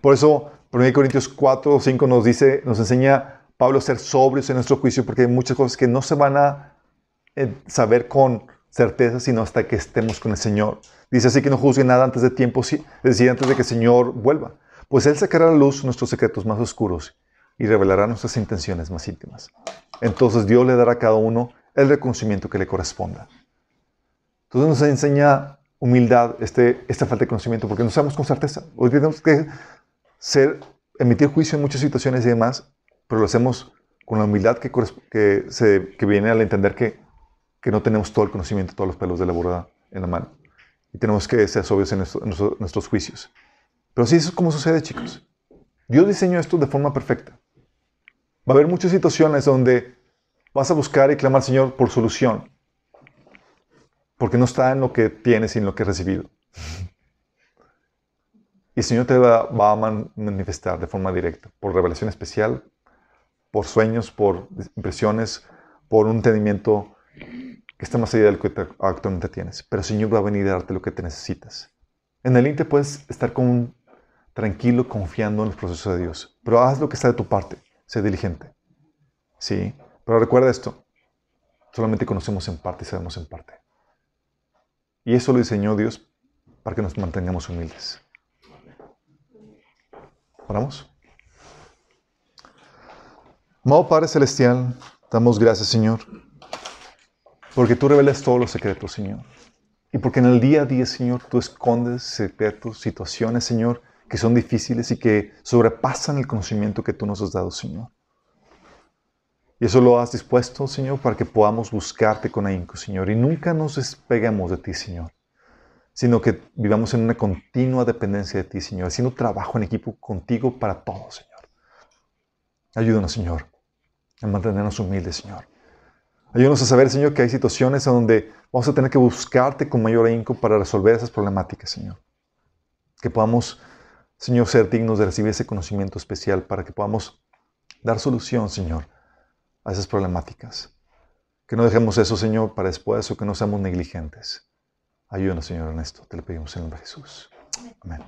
A: Por eso, 1 Corintios 4 o 5 nos dice, nos enseña Pablo a ser sobrios en nuestro juicio, porque hay muchas cosas que no se van a eh, saber con certeza, sino hasta que estemos con el Señor. Dice así que no juzgue nada antes de tiempo, es decir, antes de que el Señor vuelva. Pues Él sacará a la luz nuestros secretos más oscuros y revelará nuestras intenciones más íntimas. Entonces Dios le dará a cada uno el reconocimiento que le corresponda. Entonces nos enseña humildad este, esta falta de conocimiento, porque no sabemos con certeza. Hoy tenemos que ser, emitir juicio en muchas situaciones y demás, pero lo hacemos con la humildad que, que, viene al entender que, que, no tenemos todo el conocimiento, todos los pelos de la burda en la mano. Y tenemos que ser sobrios en nuestros juicios. Pero sí, eso es como sucede, chicos. Dios diseñó esto de forma perfecta. Va a haber muchas situaciones donde vas a buscar y clamar al Señor por solución. Porque no está en lo que tienes, sino en lo que has recibido. Y el Señor te va, a manifestar de forma directa, por revelación especial, por sueños, por impresiones, por un entendimiento que está más allá de lo que actualmente tienes. Pero el Señor va a venir a darte lo que te necesitas. En el Inte puedes estar con, tranquilo, confiando en los procesos de Dios. Pero haz lo que está de tu parte. Sé diligente. Sí. Pero recuerda esto. Solamente conocemos en parte y sabemos en parte. Y eso lo diseñó Dios para que nos mantengamos humildes. Oramos. Amado Padre Celestial, damos gracias, Señor, porque tú revelas todos los secretos, Señor. Y porque en el día a día, Señor, tú escondes secretos, situaciones, Señor, que son difíciles y que sobrepasan el conocimiento que tú nos has dado, Señor. Y eso lo has dispuesto, Señor, para que podamos buscarte con ahínco, Señor, y nunca nos despeguemos de ti, Señor, sino que vivamos en una continua dependencia de ti, Señor, haciendo trabajo en equipo contigo para todo, Señor. Ayúdanos, Señor, a mantenernos humildes, Señor. Ayúdanos a saber, Señor, que hay situaciones en donde vamos a tener que buscarte con mayor ahínco para resolver esas problemáticas, Señor. Que podamos Señor, ser dignos de recibir ese conocimiento especial para que podamos dar solución, Señor, a esas problemáticas. Que no dejemos eso, Señor, para después o que no seamos negligentes. Ayúdanos, Señor, en esto. Te lo pedimos en el nombre de Jesús. Amén.